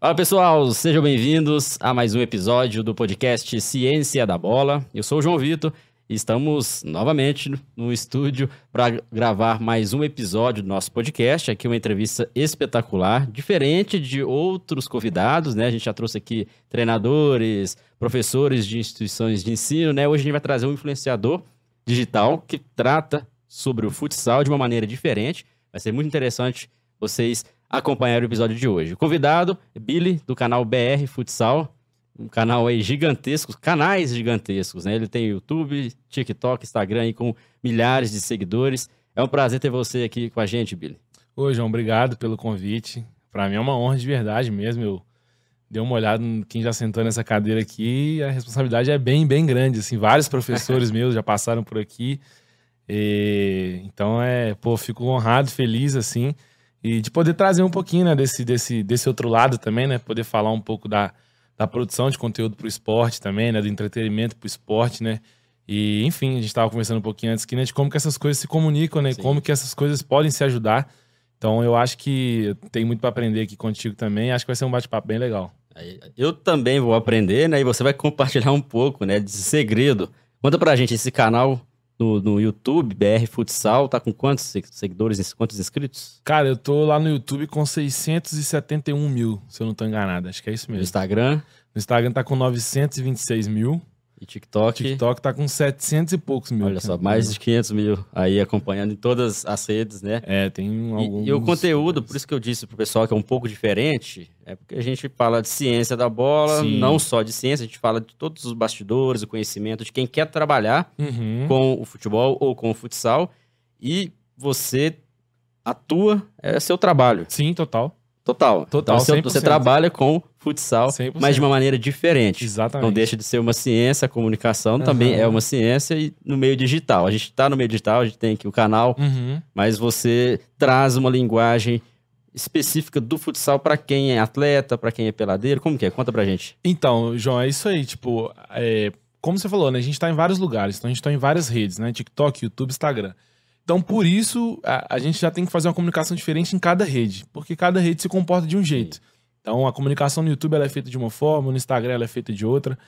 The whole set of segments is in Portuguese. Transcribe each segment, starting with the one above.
Fala pessoal, sejam bem-vindos a mais um episódio do podcast Ciência da Bola. Eu sou o João Vitor e estamos novamente no estúdio para gravar mais um episódio do nosso podcast. Aqui uma entrevista espetacular, diferente de outros convidados, né? A gente já trouxe aqui treinadores, professores de instituições de ensino, né? Hoje a gente vai trazer um influenciador digital que trata sobre o futsal de uma maneira diferente. Vai ser muito interessante vocês acompanhar o episódio de hoje. O convidado é Billy, do canal BR Futsal, um canal aí gigantesco, canais gigantescos, né? Ele tem YouTube, TikTok, Instagram aí com milhares de seguidores. É um prazer ter você aqui com a gente, Billy. Oi, João, obrigado pelo convite. Para mim é uma honra de verdade mesmo. Eu dei uma olhada em quem já sentou nessa cadeira aqui e a responsabilidade é bem, bem grande. Assim, vários professores meus já passaram por aqui. E, então é, pô, fico honrado, feliz assim. E de poder trazer um pouquinho né, desse, desse, desse outro lado também, né? Poder falar um pouco da, da produção de conteúdo para o esporte também, né? Do entretenimento para o esporte, né? E, enfim, a gente estava conversando um pouquinho antes que, né, de como que essas coisas se comunicam, né? Sim. Como que essas coisas podem se ajudar. Então, eu acho que tem muito para aprender aqui contigo também. Acho que vai ser um bate-papo bem legal. Eu também vou aprender, né? E você vai compartilhar um pouco, né? De segredo. Conta pra gente, esse canal no, no YouTube, BR Futsal, tá com quantos seguidores, quantos inscritos? Cara, eu tô lá no YouTube com 671 mil, se eu não tô enganado. Acho que é isso mesmo. No Instagram? No Instagram tá com 926 mil. E TikTok? TikTok tá com 700 e poucos mil. Olha só, mais de 500 mil aí acompanhando em todas as redes, né? É, tem alguns... E, e o conteúdo, por isso que eu disse pro pessoal que é um pouco diferente, é porque a gente fala de ciência da bola, Sim. não só de ciência, a gente fala de todos os bastidores, o conhecimento de quem quer trabalhar uhum. com o futebol ou com o futsal. E você atua, é seu trabalho. Sim, total. Total. Total. Então, você, você trabalha com futsal, 100%. mas de uma maneira diferente. Exatamente. Não deixa de ser uma ciência, a comunicação uhum. também é uma ciência e no meio digital. A gente está no meio digital, a gente tem aqui o canal, uhum. mas você traz uma linguagem específica do futsal para quem é atleta, para quem é peladeiro. Como que é? Conta pra gente. Então, João, é isso aí. Tipo, é, como você falou, né? A gente está em vários lugares, então a gente está em várias redes, né? TikTok, YouTube, Instagram. Então, por isso, a, a, gente já tem que fazer uma comunicação diferente em cada rede, porque cada rede se comporta de um jeito. Então, a comunicação no YouTube é feita de uma forma, no Instagram ela é feita de outra.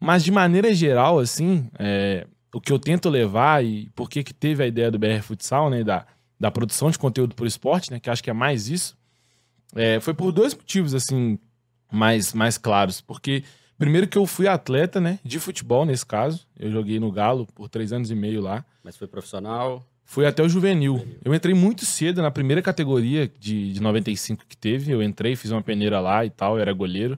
Mas, de maneira geral, assim, é, o que eu tento levar e por que teve a ideia do BR Futsal, né, da, da produção de conteúdo para o esporte, né, que acho que é mais isso, é, foi por dois motivos, assim, mais, mais claros. Porque, primeiro que eu fui atleta, né, de futebol, nesse caso. Eu joguei no Galo por três anos e meio lá. Mas foi profissional? Fui até o juvenil. Eu entrei muito cedo na primeira categoria de, de 95 que teve. Eu entrei, fiz uma peneira lá e tal, eu era goleiro.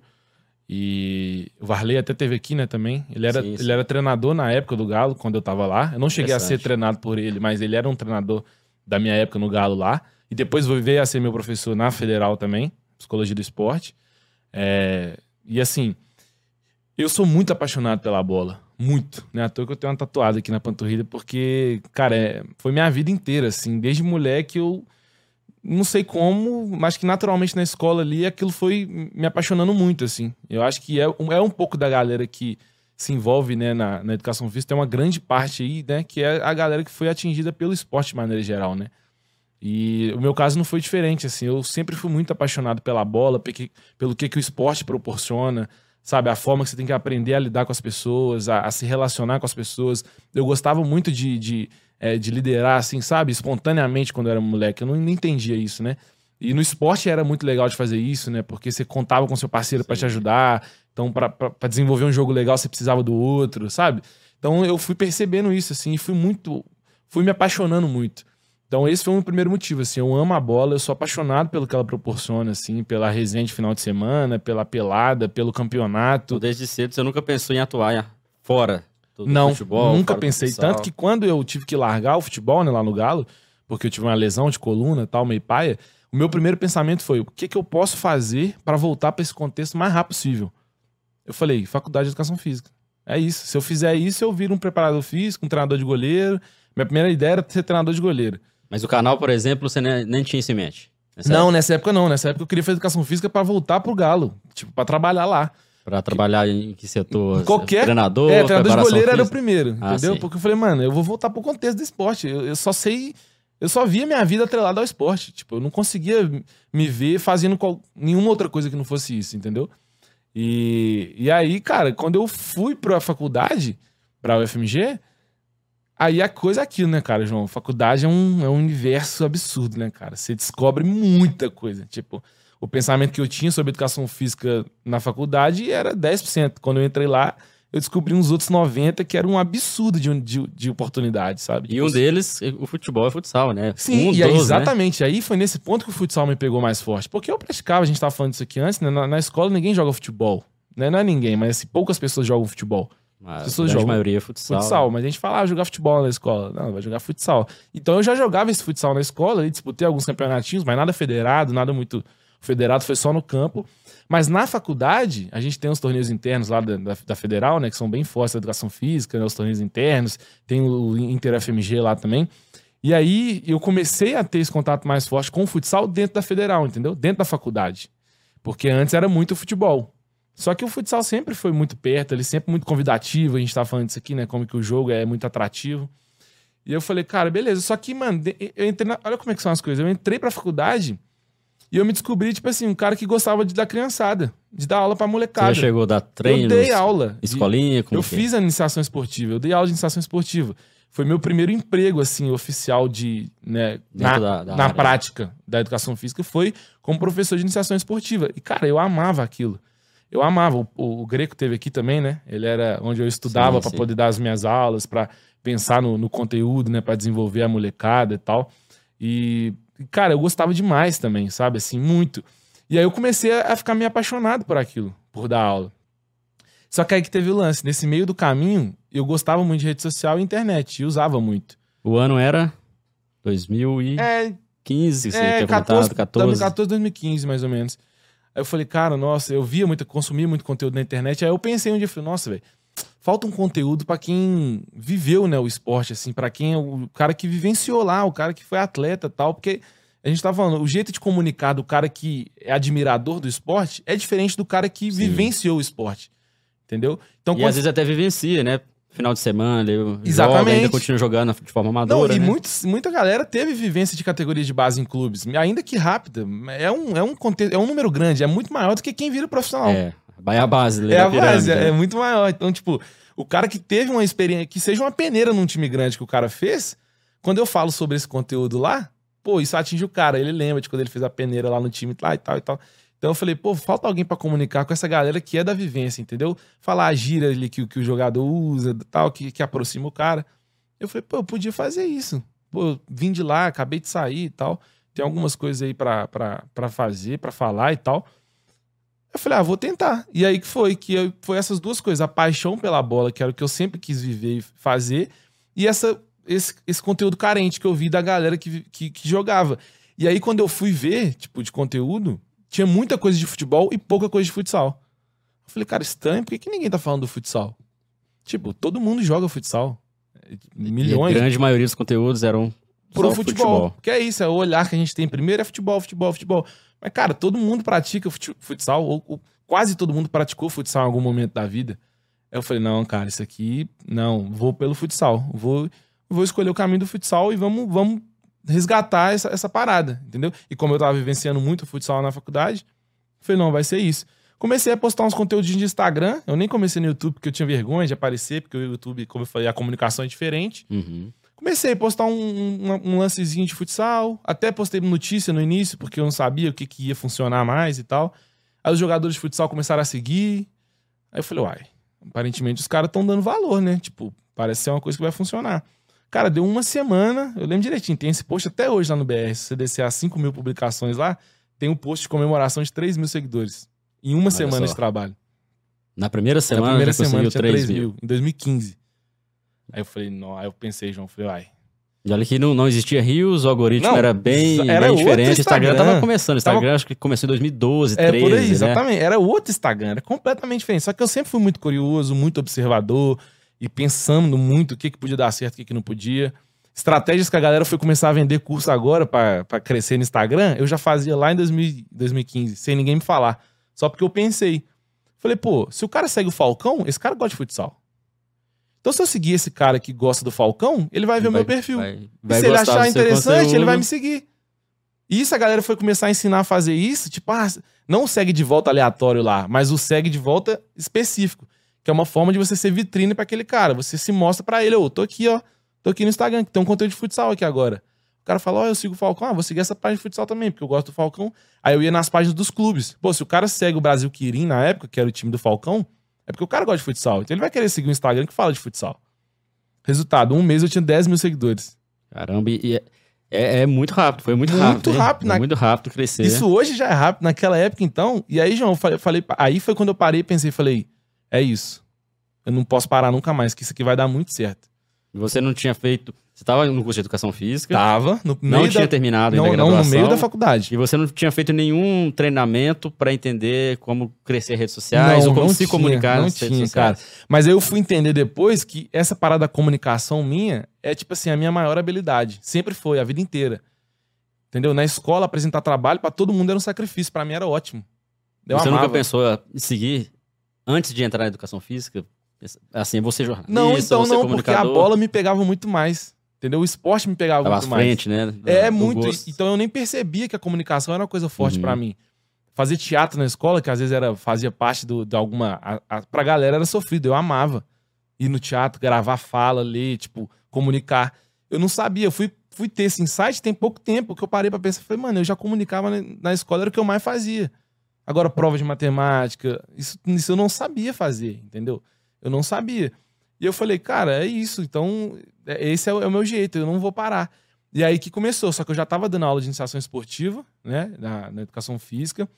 E o Varley até teve aqui, né, também. Ele era, sim, sim. ele era treinador na época do Galo, quando eu tava lá. Eu não cheguei a ser treinado por ele, mas ele era um treinador da minha época no Galo lá. E depois veio a ser meu professor na Federal também, Psicologia do Esporte. É, e assim, eu sou muito apaixonado pela bola. Muito, né? À toa que eu tenho uma tatuada aqui na panturrilha, porque, cara, é, foi minha vida inteira, assim. Desde moleque eu não sei como, mas que naturalmente na escola ali aquilo foi me apaixonando muito, assim. Eu acho que é, é um pouco da galera que se envolve né, na, na educação física, tem uma grande parte aí, né, que é a galera que foi atingida pelo esporte de maneira geral, né? E o meu caso não foi diferente, assim. Eu sempre fui muito apaixonado pela bola, pelo que, que o esporte proporciona, sabe? A forma que você tem que aprender a lidar com as pessoas, a, a se relacionar com as pessoas. Eu gostava muito de, de, é, de, liderar, assim, sabe? Espontaneamente quando eu era moleque. Eu não, não entendia isso, né? E no esporte era muito legal de fazer isso, né? Porque você contava com seu parceiro para te ajudar. Então, para desenvolver um jogo legal, você precisava do outro, sabe? Então, eu fui percebendo isso, assim, e fui muito. Fui me apaixonando muito. Então, esse foi o primeiro motivo, assim, eu amo a bola, eu sou apaixonado pelo que ela proporciona, assim, pela resenha de final de semana, pela pelada, pelo campeonato. Desde cedo você nunca pensou em atuar fora do, Não, futebol? nunca pensei. Tanto que quando eu tive que largar o futebol, né, lá no Galo, porque eu tive uma lesão de coluna tal, meio paia, o meu primeiro pensamento foi, o que, que eu posso fazer para voltar para esse contexto o mais rápido possível? Eu falei, faculdade de educação física. É isso. Se eu fizer isso, eu viro um preparador físico, um treinador de goleiro. Minha primeira ideia era ser treinador de goleiro. Mas o canal, por exemplo, você nem tinha isso em mente? Nessa não, época? nessa época não. Nessa época eu queria fazer educação física para voltar pro Galo. Tipo, para trabalhar lá. Pra trabalhar em que setor? Qualquer. Treinador? É, treinador de goleiro era o primeiro. Ah, entendeu? Porque eu falei, mano, eu vou voltar pro contexto do esporte. Eu, eu, só sei. Eu só via minha vida atrelada ao esporte. Tipo, eu não conseguia me ver fazendo qual, nenhuma outra coisa que não fosse isso, entendeu? E, e aí, cara, quando eu fui pra faculdade, pra UFMG, aí a coisa é aquilo, né, cara, João? Faculdade é um, é um universo absurdo, né, cara? Você descobre muita coisa. Tipo, o pensamento que eu tinha sobre educação física na faculdade era 10%. Quando eu entrei lá, eu descobri uns outros 90 que era um absurdo de, de, de oportunidade, sabe? E um tipo, deles, o futebol é futsal, né? Sim, um e aí, né? exatamente. Né? Aí foi nesse ponto que o futsal me pegou mais forte. Porque eu praticava, a gente estava falando disso aqui antes, né? Na, na, escola ninguém joga futebol. Né? Não é ninguém, mas assim, poucas pessoas jogam futebol. As pessoas jogam. A maioria é futsal. Futsal, né? mas a gente fala, ah, jogar futebol na escola. Não, vai jogar futsal. Então eu já jogava esse futsal na escola, e disputei alguns campeonatinhos, mas nada federado, nada muito. federado foi só no campo. Mas na faculdade, a gente tem os torneios internos lá da, da, da Federal, né? Que são bem fortes da educação física, né, os torneios internos. Tem o Inter FMG lá também. E aí eu comecei a ter esse contato mais forte com o futsal dentro da Federal, entendeu? Dentro da faculdade. Porque antes era muito futebol. Só que o futsal sempre foi muito perto, ele sempre muito convidativo. A gente tava falando disso aqui, né? Como que o jogo é muito atrativo. E eu falei, cara, beleza. Só que, mano, eu entrei na... olha como é que são as coisas. Eu entrei pra faculdade e eu me descobri, tipo assim, um cara que gostava de dar criançada, de dar aula pra molecada. Você chegou a dar treino? Eu dei aula. Escolinha? Como eu que? fiz a iniciação esportiva, eu dei aula de iniciação esportiva. Foi meu primeiro emprego, assim, oficial de, né, na, da, da na prática da educação física, foi como professor de iniciação esportiva. E, cara, eu amava aquilo. Eu amava. O, o, o Greco teve aqui também, né? Ele era onde eu estudava para poder dar as minhas aulas, para pensar no, no, conteúdo, né? Para desenvolver a molecada e tal. E cara, eu gostava demais também, sabe? Assim, muito. E aí eu comecei a ficar meio apaixonado por aquilo, por dar aula. Só que aí que teve o lance. Nesse meio do caminho, eu gostava muito de rede social e internet, e usava muito. O ano era 2015, é, é, tinha 14, 14. 2014, 2015, mais ou menos. Aí eu falei, cara, nossa, eu via muito, consumia muito conteúdo na internet. Aí eu pensei um dia, falei, nossa, velho, falta um conteúdo para quem viveu, né, o esporte, assim, para quem é o cara que vivenciou lá, o cara que foi atleta tal, porque a gente tá falando, o jeito de comunicar do cara que é admirador do esporte é diferente do cara que Sim. vivenciou o esporte. Entendeu? Então, e quando... às vezes até vivencia, né? Final de semana, eu Exatamente. Joga, ainda continua jogando de forma amadora. Não, e né? muitos, muita galera teve vivência de categoria de base em clubes, ainda que rápida. É um, é um, é um número grande, é muito maior do que quem vira profissional. É. Vai a base, É a base, é, é muito maior. Então, tipo, o cara que teve uma experiência, que seja uma peneira num time grande que o cara fez, quando eu falo sobre esse conteúdo lá, pô, isso atinge o cara. Ele lembra de quando ele fez a peneira lá no time lá e tal e tal. Então eu falei, pô, falta alguém para comunicar com essa galera que é da vivência, entendeu? Falar a gira ali que, que o jogador usa, tal, que, que aproxima o cara. Eu falei, pô, eu podia fazer isso. Pô, vim de lá, acabei de sair e tal. Tem algumas coisas aí para fazer, para falar e tal. Eu falei, ah, vou tentar. E aí que foi, que eu, foi essas duas coisas, a paixão pela bola, que era o que eu sempre quis viver e fazer, e essa, esse, esse conteúdo carente que eu vi da galera que, que, que jogava. E aí, quando eu fui ver, tipo, de conteúdo, tinha muita coisa de futebol e pouca coisa de futsal. Eu falei, cara, estranho, por que, que ninguém tá falando do futsal? Tipo, todo mundo joga futsal. Milhões. E a grande maioria dos conteúdos eram pro futebol. futebol. Que é isso, é o olhar que a gente tem primeiro é futebol, futebol, futebol. Mas, cara, todo mundo pratica futsal, ou, ou, quase todo mundo praticou futsal em algum momento da vida. Eu falei, não, cara, isso aqui, não, vou pelo futsal. Vou, vou escolher o caminho do futsal e vamos, vamos resgatar essa, essa parada, entendeu? E como eu tava vivenciando muito futsal na faculdade, falei, não, vai ser isso. Comecei a postar uns conteúdos de Instagram. Eu nem comecei no YouTube porque eu tinha vergonha de aparecer, porque o YouTube, como eu falei, a comunicação é diferente. Uhum. Comecei a postar um, um, um, lancezinho de futsal, até postei notícia no início, porque eu não sabia o que, que ia funcionar mais e tal. Aí os jogadores de futsal começaram a seguir. Aí eu falei, uai, aparentemente os caras estão dando valor, né? Tipo, parece ser uma coisa que vai funcionar. Cara, deu uma semana, eu lembro direitinho, tem esse post até hoje lá no BR. Se você descer as 5 mil publicações lá, tem um post de comemoração de 3 mil seguidores. Em uma Olha semana só. de trabalho. Na primeira semana, Na primeira semana tinha 3 mil. mil. Em 2015. Aí eu falei, não, aí eu pensei, João, falei, ai. E olha que não, não existia rios, o algoritmo não, era bem, era bem diferente. O Instagram tava começando. O Instagram tava... acho que começou em 2012, é, 13, por aí, né? exatamente. Era outro Instagram, era completamente diferente. Só que eu sempre fui muito curioso, muito observador e pensando muito o que, que podia dar certo, o que, que não podia. Estratégias que a galera foi começar a vender curso agora para crescer no Instagram, eu já fazia lá em 2000, 2015, sem ninguém me falar. Só porque eu pensei. Falei, pô, se o cara segue o Falcão, esse cara gosta de futsal. Então, se eu seguir esse cara que gosta do Falcão, ele vai ver o meu perfil. Vai, vai se ele achar interessante, ele vai me seguir. E isso a galera foi começar a ensinar a fazer isso, tipo, ah, não segue de volta aleatório lá, mas o segue de volta específico, que é uma forma de você ser vitrine para aquele cara. Você se mostra para ele, ô, oh, tô aqui, ó, tô aqui no Instagram, que tem um conteúdo de futsal aqui agora. O cara fala, ó, oh, eu sigo o Falcão, ah, vou seguir essa página de futsal também, porque eu gosto do Falcão. Aí eu ia nas páginas dos clubes. Pô, se o cara segue o Brasil Quirim na época, que era o time do Falcão, é porque o cara gosta de futsal. Então ele vai querer seguir o Instagram que fala de futsal. Resultado, um mês eu tinha 10 mil seguidores. Caramba, e é, é, é muito rápido, foi muito, muito rápido. Muito rápido. Na... Muito rápido crescer. Isso hoje já é rápido, naquela época então. E aí, João, eu falei, aí foi quando eu parei e pensei, falei, é isso. Eu não posso parar nunca mais, que isso aqui vai dar muito certo. Você não tinha feito você estava no curso de educação física? Tava. No não tinha terminado não, ainda Não, no meio da faculdade. E você não tinha feito nenhum treinamento para entender como crescer redes sociais não, ou como se tinha, comunicar não tinha, cara. Mas eu fui entender depois que essa parada da comunicação minha é, tipo assim, a minha maior habilidade. Sempre foi, a vida inteira. Entendeu? Na escola, apresentar trabalho para todo mundo era um sacrifício. para mim era ótimo. Eu você amava. nunca pensou em seguir, antes de entrar na educação física, assim, você jornalista, Não, então não, porque a bola me pegava muito mais. Entendeu? O esporte me pegava Tava muito mais. frente, né? É, muito. Gosto. Então eu nem percebia que a comunicação era uma coisa forte uhum. para mim. Fazer teatro na escola, que às vezes era, fazia parte do, de alguma. A, a, pra galera era sofrido. Eu amava ir no teatro, gravar fala, ler, tipo, comunicar. Eu não sabia. Eu fui, fui ter esse insight tem pouco tempo que eu parei pra pensar. Falei, mano, eu já comunicava na, na escola, era o que eu mais fazia. Agora, prova de matemática, isso, isso eu não sabia fazer, entendeu? Eu não sabia. E eu falei, cara, é isso. Então, é, esse é o, é o, meu jeito, eu não vou parar. E aí que começou, só que eu já estava dando aula de iniciação esportiva, né, na, na, educação física.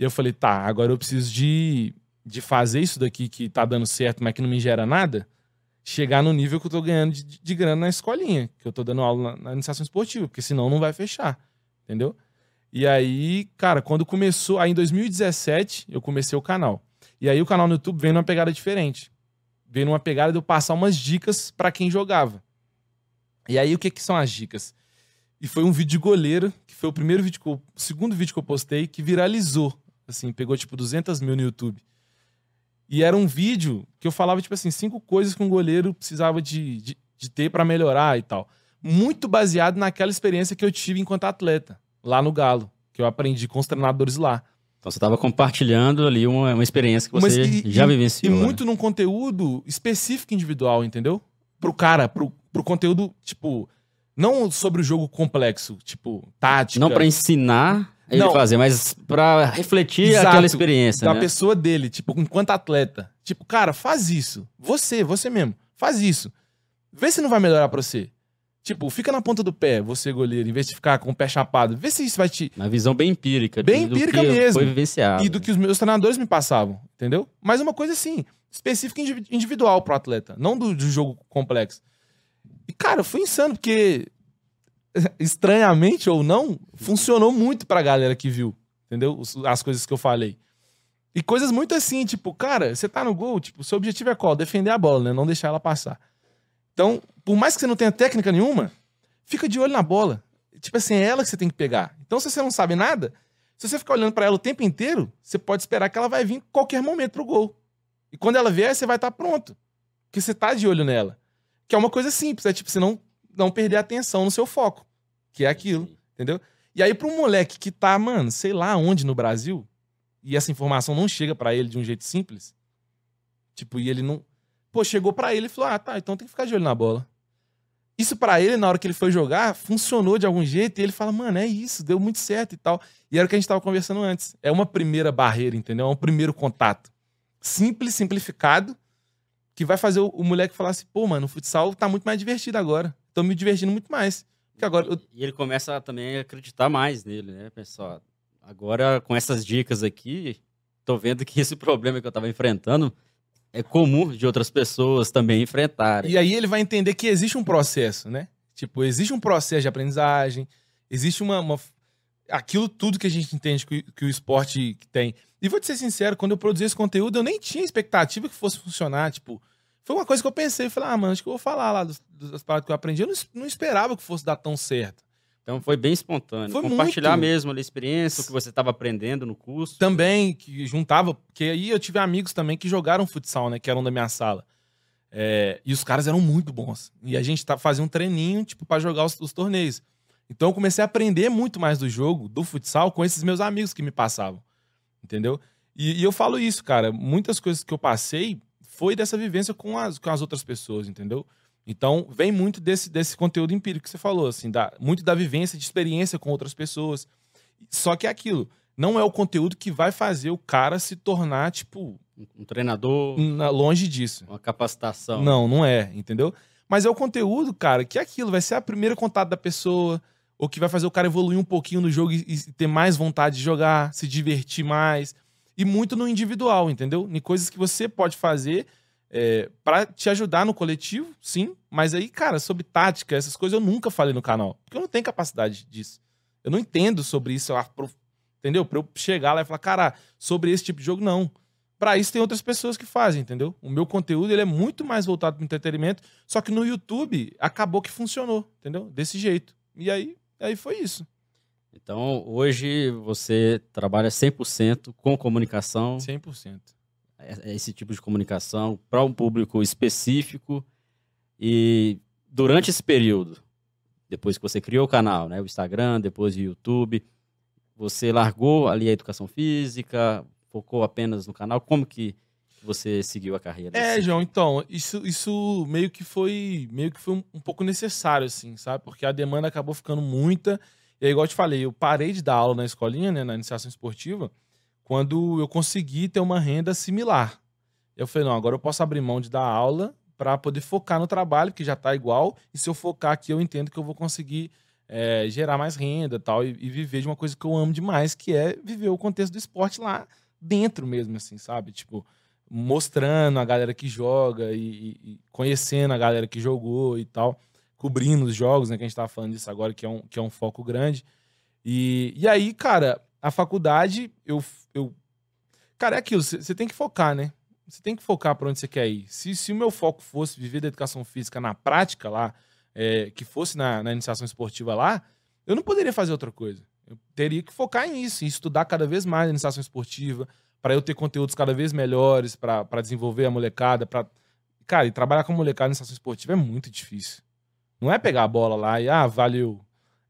E eu falei, tá, agora eu preciso de, de fazer isso daqui que tá dando certo, mas que não me gera nada, chegar no nível que eu tô ganhando de, de grana na escolinha, que eu tô dando aula na, na iniciação esportiva, porque senão não vai fechar, entendeu? E aí, cara, quando começou, aí em 2017, eu comecei o canal. E aí o canal no YouTube vem numa pegada diferente veio numa pegada de eu passar umas dicas para quem jogava. E aí, o que, que são as dicas? E foi um vídeo de goleiro, que foi o primeiro vídeo, eu, o segundo vídeo que eu postei, que viralizou. Assim, pegou tipo 200 mil no YouTube. E era um vídeo que eu falava, tipo assim, cinco coisas que um goleiro precisava de, de, de ter para melhorar e tal. Muito baseado naquela experiência que eu tive enquanto atleta, lá no Galo, que eu aprendi com os treinadores lá. Então você estava compartilhando ali uma, uma experiência que você e, já vivenciou. E né? muito num conteúdo específico individual, entendeu? Pro cara, pro, pro conteúdo, tipo, não sobre o jogo complexo, tipo, tática. Não para ensinar ele não. fazer, mas para refletir Exato, aquela experiência. Da né? pessoa dele, tipo, enquanto atleta. Tipo, cara, faz isso. Você, você mesmo, faz isso. Vê se não vai melhorar pra você. Tipo, fica na ponta do pé, você goleiro, em vez de ficar com o pé chapado. Vê se isso vai te. Uma visão bem empírica. Bem empírica mesmo. Foi vivenciado. E do que os meus treinadores me passavam, entendeu? Mas uma coisa assim, específica individual pro atleta, não do, do jogo complexo. E, cara, foi insano, porque, estranhamente ou não, funcionou muito pra galera que viu, entendeu? As coisas que eu falei. E coisas muito assim, tipo, cara, você tá no gol, tipo, seu objetivo é qual? Defender a bola, né? Não deixar ela passar. Então, por mais que você não tenha técnica nenhuma, fica de olho na bola. Tipo assim, é ela que você tem que pegar. Então, se você não sabe nada, se você ficar olhando para ela o tempo inteiro, você pode esperar que ela vai vir em qualquer momento pro gol. E quando ela vier, você vai estar tá pronto. Porque você tá de olho nela. Que é uma coisa simples, é tipo, você não, não perder a atenção no seu foco. Que é aquilo, entendeu? E aí, para um moleque que tá, mano, sei lá onde no Brasil, e essa informação não chega para ele de um jeito simples, tipo, e ele não. Pô, chegou para ele e falou: ah, tá, então tem que ficar de olho na bola. Isso para ele, na hora que ele foi jogar, funcionou de algum jeito e ele fala, mano, é isso, deu muito certo e tal. E era o que a gente tava conversando antes. É uma primeira barreira, entendeu? É um primeiro contato. Simples, simplificado, que vai fazer o, o moleque falar assim, pô, mano, o futsal tá muito mais divertido agora. Tô me divertindo muito mais. Porque agora eu... E ele começa também a acreditar mais nele, né, pessoal? Agora, com essas dicas aqui, tô vendo que esse problema que eu tava enfrentando é comum de outras pessoas também enfrentarem. E aí ele vai entender que existe um processo, né? Tipo, existe um processo de aprendizagem, existe uma, uma aquilo tudo que a gente entende que, que, o esporte tem. E vou te ser sincero, quando eu produzi esse conteúdo, eu nem tinha expectativa que fosse funcionar. Tipo, foi uma coisa que eu pensei, falei, ah, mano, acho que eu vou falar lá das, das paradas que eu aprendi. Eu não, não esperava que fosse dar tão certo. Então foi bem espontâneo. Foi Compartilhar muito. mesmo a experiência, o que você estava aprendendo no curso. Também, que juntava, porque aí eu tive amigos também que jogaram futsal, né? Que eram da minha sala. É, e os caras eram muito bons. E a gente tá, fazia um treininho, tipo, para jogar os, os, torneios. Então eu comecei a aprender muito mais do jogo, do futsal, com esses meus amigos que me passavam. Entendeu? E, e eu falo isso, cara. Muitas coisas que eu passei foi dessa vivência com as, com as outras pessoas, entendeu? Então, vem muito desse, desse conteúdo empírico que você falou, assim, da, muito da vivência, de experiência com outras pessoas. Só que é aquilo, não é o conteúdo que vai fazer o cara se tornar, tipo, um treinador. Longe disso. Uma capacitação. Não, não é, entendeu? Mas é o conteúdo, cara, que é aquilo, vai ser a primeira contato da pessoa, ou que vai fazer o cara evoluir um pouquinho no jogo e, e ter mais vontade de jogar, se divertir mais. E muito no individual, entendeu? Em coisas que você pode fazer é, para te ajudar no coletivo, sim. Mas aí, cara, sobre tática, essas coisas eu nunca falei no canal. Porque eu não tenho capacidade disso. Eu não entendo sobre isso, entendeu? Pra eu chegar lá e falar, cara, sobre esse tipo de jogo, não. Para isso tem outras pessoas que fazem, entendeu? O meu conteúdo ele é muito mais voltado para entretenimento, só que no YouTube acabou que funcionou, entendeu? Desse jeito. E aí, aí foi isso. Então, hoje você trabalha 100% com comunicação. 100%. É, esse tipo de comunicação para um público específico. E durante esse período, depois que você criou o canal, né, o Instagram, depois o YouTube, você largou ali a educação física, focou apenas no canal? Como que você seguiu a carreira? É, João, então, isso, isso meio que foi meio que foi um, um, pouco necessário, assim, sabe? Porque a demanda acabou ficando muita. E aí, igual eu te falei, eu parei de dar aula na escolinha, né, na iniciação esportiva, quando eu consegui ter uma renda similar. Eu falei, não, agora eu posso abrir mão de dar aula para poder focar no trabalho, que já está igual, e se eu focar aqui, eu entendo que eu vou conseguir é, gerar mais renda tal, e, e viver de uma coisa que eu amo demais, que é viver o contexto do esporte lá dentro mesmo, assim, sabe? Tipo, mostrando a galera que joga e, e, conhecendo a galera que jogou e tal, cobrindo os jogos, né? Que a gente tava falando disso agora, que é um, que é um foco grande. E, e aí, cara, a faculdade, eu. eu cara, é aquilo, você tem que focar, né? Você tem que focar para onde você quer ir. Se, se o meu foco fosse viver da educação física na prática lá, é, que fosse na, na iniciação esportiva lá, eu não poderia fazer outra coisa. Eu teria que focar nisso, em estudar cada vez mais a iniciação esportiva, para eu ter conteúdos cada vez melhores, para desenvolver a molecada. Pra... Cara, e trabalhar com molecada em iniciação esportiva é muito difícil. Não é pegar a bola lá e, ah, valeu.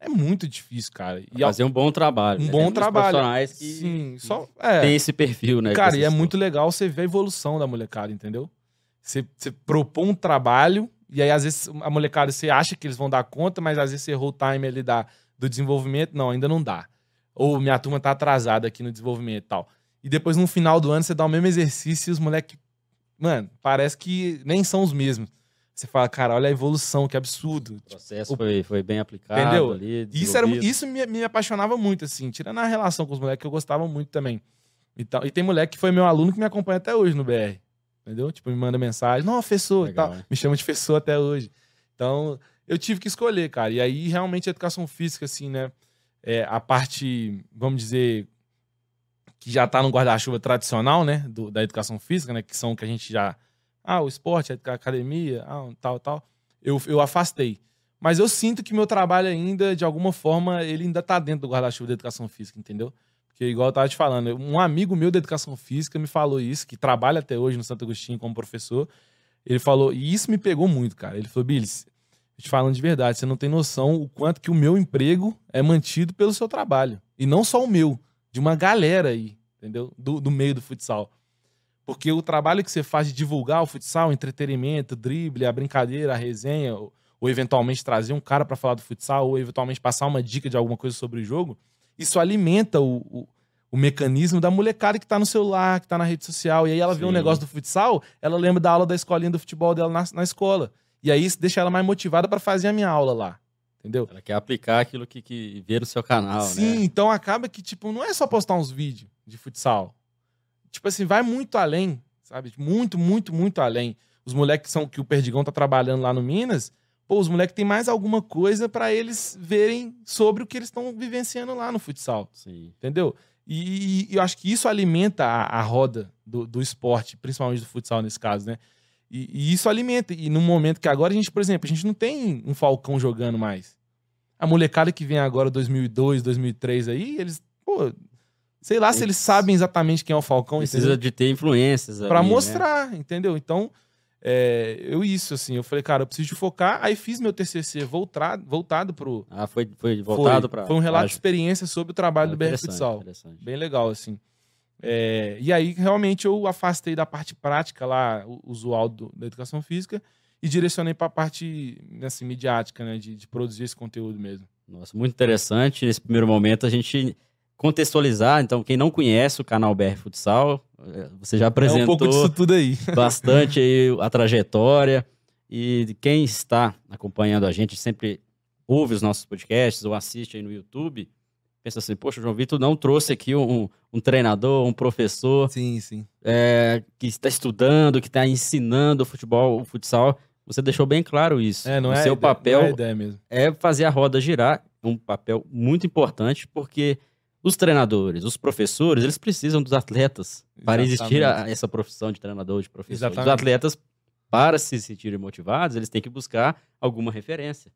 É muito difícil, cara. E fazer um bom trabalho. Um né? bom trabalho. Profissionais que, Sim, só é. tem esse perfil, né? Cara, e é muito legal você ver a evolução da molecada, entendeu? Você, você propõe um trabalho e aí, às vezes, a molecada, você acha que eles vão dar conta, mas às vezes você errou o time ali da, do desenvolvimento, não, ainda não dá. Ou minha turma tá atrasada aqui no desenvolvimento e tal. E depois, no final do ano, você dá o mesmo exercício e os moleques. Mano, parece que nem são os mesmos. Você fala, cara, olha a evolução, que absurdo. O processo o... Foi, foi bem aplicado Entendeu? ali. Isso, era, isso me, me apaixonava muito, assim. Tirando a relação com os moleques, que eu gostava muito também. E, tal. e tem moleque que foi meu aluno que me acompanha até hoje no BR. Entendeu? Tipo, me manda mensagem, não, professor, Legal, tal. Né? Me chama de professor até hoje. Então, eu tive que escolher, cara. E aí, realmente, a educação física, assim, né? É, a parte, vamos dizer, que já está no guarda-chuva tradicional, né? Do, da educação física, né? Que são que a gente já. Ah, o esporte, a academia, ah, tal, tal. Eu, eu afastei. Mas eu sinto que meu trabalho ainda, de alguma forma, ele ainda está dentro do guarda-chuva da educação física, entendeu? Porque, igual eu tava te falando, um amigo meu da educação física me falou isso, que trabalha até hoje no Santo Agostinho como professor. Ele falou, e isso me pegou muito, cara. Ele falou, Billy, te falando de verdade, você não tem noção o quanto que o meu emprego é mantido pelo seu trabalho. E não só o meu, de uma galera aí, entendeu? Do, do meio do futsal. Porque o trabalho que você faz de divulgar o futsal, o entretenimento, o drible, a brincadeira, a resenha, ou, ou eventualmente trazer um cara para falar do futsal, ou eventualmente passar uma dica de alguma coisa sobre o jogo, isso alimenta o, o, o mecanismo da molecada que tá no celular, que tá na rede social. E aí ela Sim. vê um negócio do futsal, ela lembra da aula da escolinha do futebol dela na, na escola. E aí isso deixa ela mais motivada para fazer a minha aula lá. Entendeu? Ela quer aplicar aquilo que, que vê no seu canal, Sim, né? então acaba que, tipo, não é só postar uns vídeos de futsal. Tipo assim, vai muito além, sabe? Muito, muito, muito além. Os moleques são que o Perdigão tá trabalhando lá no Minas, pô, os moleques têm mais alguma coisa para eles verem sobre o que eles estão vivenciando lá no futsal. Sim. Entendeu? E, e, eu acho que isso alimenta a, a roda do, do esporte, principalmente do futsal nesse caso, né? E, e, isso alimenta. E no momento que agora a gente, por exemplo, a gente não tem um Falcão jogando mais. A molecada que vem agora, 2002, 2003 aí, eles, pô, sei lá se eles sabem exatamente quem é o Falcão. Precisa entendeu? de ter influências para né? mostrar, né? entendeu? Então, é, eu isso, assim, eu falei, cara, eu preciso de focar. Aí fiz meu TCC voltado, voltado pro... Ah, foi, foi voltado para... Foi um relato de experiência sobre o trabalho ah, do BR Futsal. Bem legal, assim. É, e aí, realmente, eu afastei da parte prática lá, usual do, da educação física, e direcionei para a parte assim, midiática, né, de, de produzir esse conteúdo mesmo. Nossa, muito interessante. Nesse primeiro momento, a gente contextualizar. Então, quem não conhece o canal BR Futsal, é, você já apresentou é um pouco disso tudo aí. bastante aí a trajetória. E quem está acompanhando a gente sempre ouve os nossos podcasts ou assiste aí no YouTube, pensa assim, poxa, o João Vitor não trouxe aqui um, um treinador, um professor sim, sim. É, que está estudando, que está ensinando o futebol, o futsal. Você deixou bem claro isso. É, não o é seu ideia, papel é, ideia mesmo. é fazer a roda girar, um papel muito importante, porque os treinadores, os professores, eles precisam dos atletas Exatamente. para existir a, essa profissão de treinador, de professor. Exatamente. Os atletas, para se sentirem motivados, eles têm que buscar alguma referência.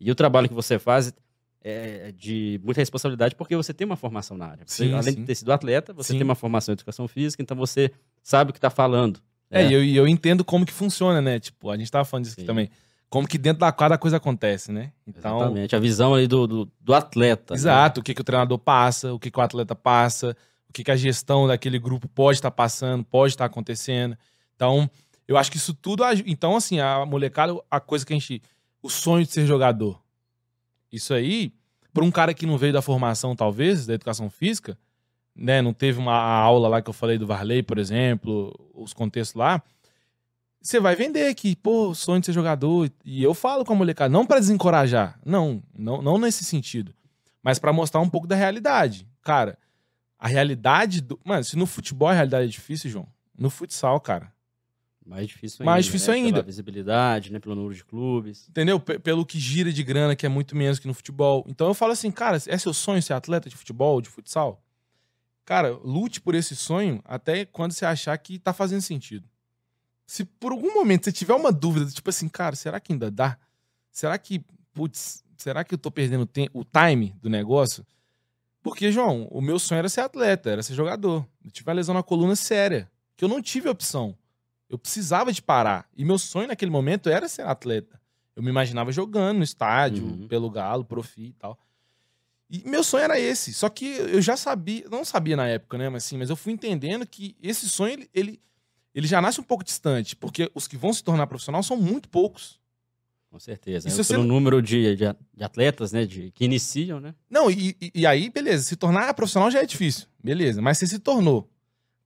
E o trabalho que você faz é de muita responsabilidade porque você tem uma formação na área. Você, sim, além sim. de ter sido atleta, você sim. tem uma formação em educação física, então você sabe o que está falando. É, é. E eu, eu entendo como que funciona, né? Tipo, a gente estava falando disso aqui também como que dentro da quadra a coisa acontece, né? Então, Exatamente, a visão ali do, do, do atleta. Né? Exato, né? o que, que o treinador passa, o que, que o atleta passa, o que, que a gestão daquele grupo pode estar tá passando, pode estar tá acontecendo. Então, eu acho que isso tudo. Então, assim, a molecada, a coisa que a gente. O sonho de ser jogador. Isso aí, para um cara que não veio da formação, talvez, da educação física, né? Não teve uma aula lá que eu falei do Varley, por exemplo, os contextos lá você vai vender que, pô, sonho de ser jogador. E eu falo com a molecada, não para desencorajar, não, não, não nesse sentido, mas para mostrar um pouco da realidade. Cara, a realidade do. Mano, se no futebol a realidade é difícil, João, no futsal, cara. Mais difícil ainda. Mais difícil né? ainda. Pela visibilidade, né? Pelo número de clubes. Entendeu? P pelo que gira de grana, que é muito menos que no futebol. Então eu falo assim, cara, é seu sonho ser atleta de futebol, de futsal? Cara, lute por esse sonho até quando você achar que tá fazendo sentido se por algum momento você tiver uma dúvida, tipo assim, cara, será que ainda dá? Será que, putz, será que eu tô perdendo o time do negócio? Porque, João, o meu sonho era ser atleta, era ser jogador. Eu tive uma lesão na coluna séria, que eu não tive opção. Eu precisava de parar. E meu sonho naquele momento era ser atleta. Eu me imaginava jogando no estádio, uhum. pelo Galo, Profi e tal. E meu sonho era esse. Só que eu já sabia, não sabia na época, né? Mas assim, mas eu fui entendendo que esse sonho, ele, ele ele já nasce um pouco distante, porque os que vão se tornar profissional são muito poucos. Com certeza. Isso pelo você... número de, de, de, atletas, né, de, que iniciam, né? Não, e, e, e, aí, beleza, se tornar profissional já é difícil, beleza, mas você se tornou.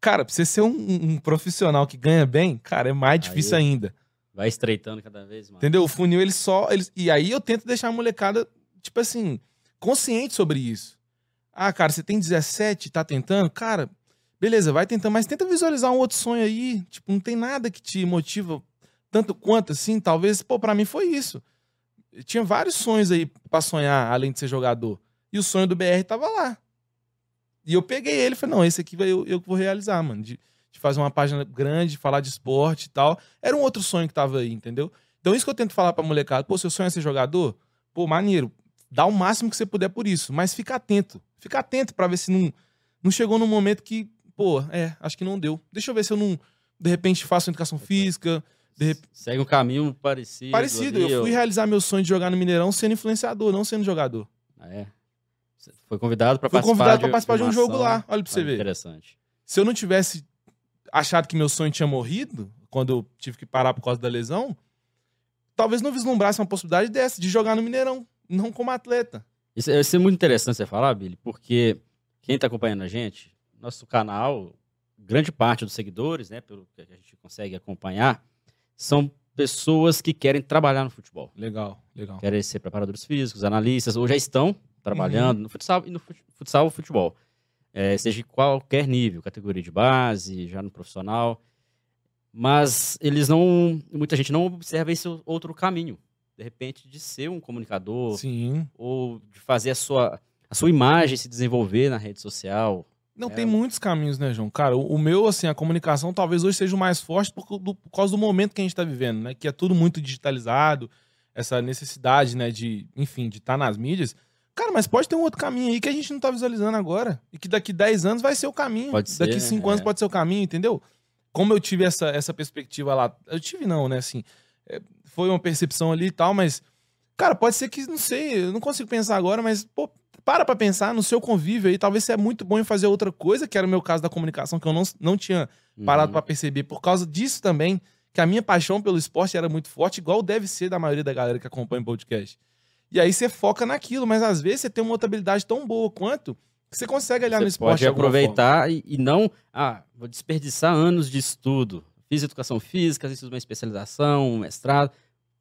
Cara, pra você ser um, um profissional que ganha bem, cara, é mais difícil aí, ainda. Vai estreitando cada vez mais. Entendeu? O funil, ele só... Ele... E aí eu tento deixar a molecada, tipo assim, consciente sobre isso. Ah, cara, você tem 17, tá tentando? Cara, Beleza, vai tentando, mas tenta visualizar um outro sonho aí. Tipo, não tem nada que te motiva tanto quanto assim. Talvez, pô, pra mim foi isso. Eu tinha vários sonhos aí pra sonhar, além de ser jogador. E o sonho do BR tava lá. E eu peguei ele e falei, não, esse aqui eu, eu vou realizar, mano. De, de fazer uma página grande, falar de esporte e tal. Era um outro sonho que tava aí, entendeu? Então isso que eu tento falar pra molecada. Pô, seu sonho é ser jogador? Pô, maneiro. Dá o máximo que você puder por isso. Mas fica atento. Fica atento para ver se não, não chegou num momento que pô, é, acho que não deu. Deixa eu ver se eu não, de repente, faço educação física. Rep... Segue um caminho parecido. Parecido. Ali, eu fui eu... realizar meu sonho de jogar no Mineirão sendo influenciador, não sendo jogador. Ah, é? Foi convidado para participar, convidado pra participar de, de um jogo lá. Olha pra você ver. Interessante. Se eu não tivesse achado que meu sonho tinha morrido, quando eu tive que parar por causa da lesão, talvez não vislumbrasse uma possibilidade dessa, de jogar no Mineirão, não como atleta. Isso, isso é muito interessante você falar, Billy, porque quem tá acompanhando a gente nosso canal, grande parte dos seguidores, né, pelo que a gente consegue acompanhar, são pessoas que querem trabalhar no futebol. Legal, legal. Querem ser preparadores físicos, analistas, ou já estão trabalhando uhum. no futsal e no futsal futebol. É, seja de qualquer nível, categoria de base, já no profissional. Mas eles não. Muita gente não observa esse outro caminho. De repente, de ser um comunicador. Sim. Ou de fazer a sua, a sua imagem se desenvolver na rede social, não, é. tem muitos caminhos, né, João? Cara, o, o, meu, assim, a comunicação talvez hoje seja o mais forte por, do, por causa do momento que a gente está vivendo, né? Que é tudo muito digitalizado, essa necessidade, né, de, enfim, de estar tá nas mídias. Cara, mas pode ter um outro caminho aí que a gente não está visualizando agora. E que daqui 10 anos vai ser o caminho. Pode ser, daqui 5 é. anos pode ser o caminho, entendeu? como eu tive essa, essa perspectiva lá, eu tive não, né, assim, é, foi uma percepção ali e tal, mas, cara, pode ser que, não sei, eu não consigo pensar agora, mas, pô, para pra pensar no seu convívio aí, talvez você é muito bom em fazer outra coisa, que era o meu caso da comunicação, que eu não, não tinha parado uhum. para perceber, por causa disso também, que a minha paixão pelo esporte era muito forte, igual deve ser da maioria da galera que acompanha o podcast. E aí você foca naquilo, mas às vezes você tem uma outra habilidade tão boa quanto que você consegue olhar você no esporte. Pode aproveitar e, e, não, ah, vou desperdiçar anos de estudo. Fiz educação física, fiz uma especialização, um mestrado,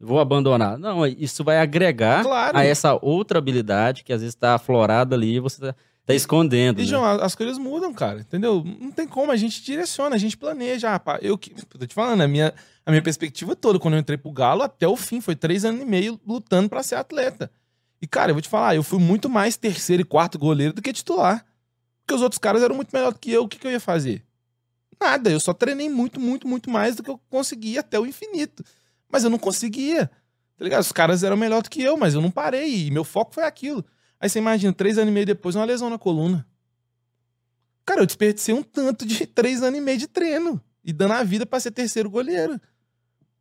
vou abandonar. Não, isso vai agregar claro. a essa outra habilidade que às vezes está aflorada ali e você está tá escondendo. E, né? João, as coisas mudam, cara, entendeu? Não tem como, a gente direciona, a gente planeja. Ah, eu que. Tô te falando, a minha, a minha perspectiva toda, quando eu entrei pro Galo, até o fim, foi três anos e meio lutando para ser atleta. E, cara, eu vou te falar, eu fui muito mais terceiro e quarto goleiro do que titular. Porque os outros caras eram muito melhor do que eu. O que, que eu ia fazer? Nada. Eu só treinei muito, muito, muito mais do que eu conseguia até o infinito. Mas eu não conseguia. Tá ligado? Os caras eram melhor do que eu, mas eu não parei. E meu foco foi aquilo. Aí você imagina, três anos e meio depois, uma lesão na coluna. Cara, eu desperdicei um tanto de três anos e meio de treino. E dando a vida para ser terceiro goleiro.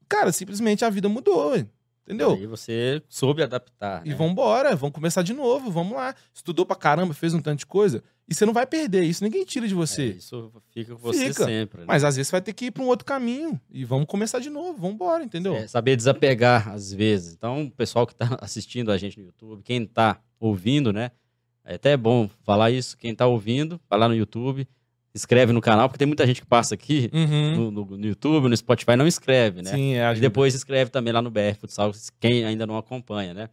Cara, simplesmente a vida mudou, velho. Entendeu? Aí você soube adaptar. E né? vambora, vamos começar de novo, vamos lá. Estudou pra caramba, fez um tanto de coisa. E você não vai perder isso, ninguém tira de você. É, isso fica com você fica. sempre. Né? Mas às vezes você vai ter que ir pra um outro caminho. E vamos começar de novo, vamos embora, entendeu? É, saber desapegar, às vezes. Então, o pessoal que tá assistindo a gente no YouTube, quem tá ouvindo, né? É até bom falar isso. Quem tá ouvindo, vai lá no YouTube inscreve no canal, porque tem muita gente que passa aqui uhum. no, no, no, YouTube, no Spotify, não inscreve, né? Sim, é, e depois inscreve também lá no BR Futsal, quem ainda não acompanha, né?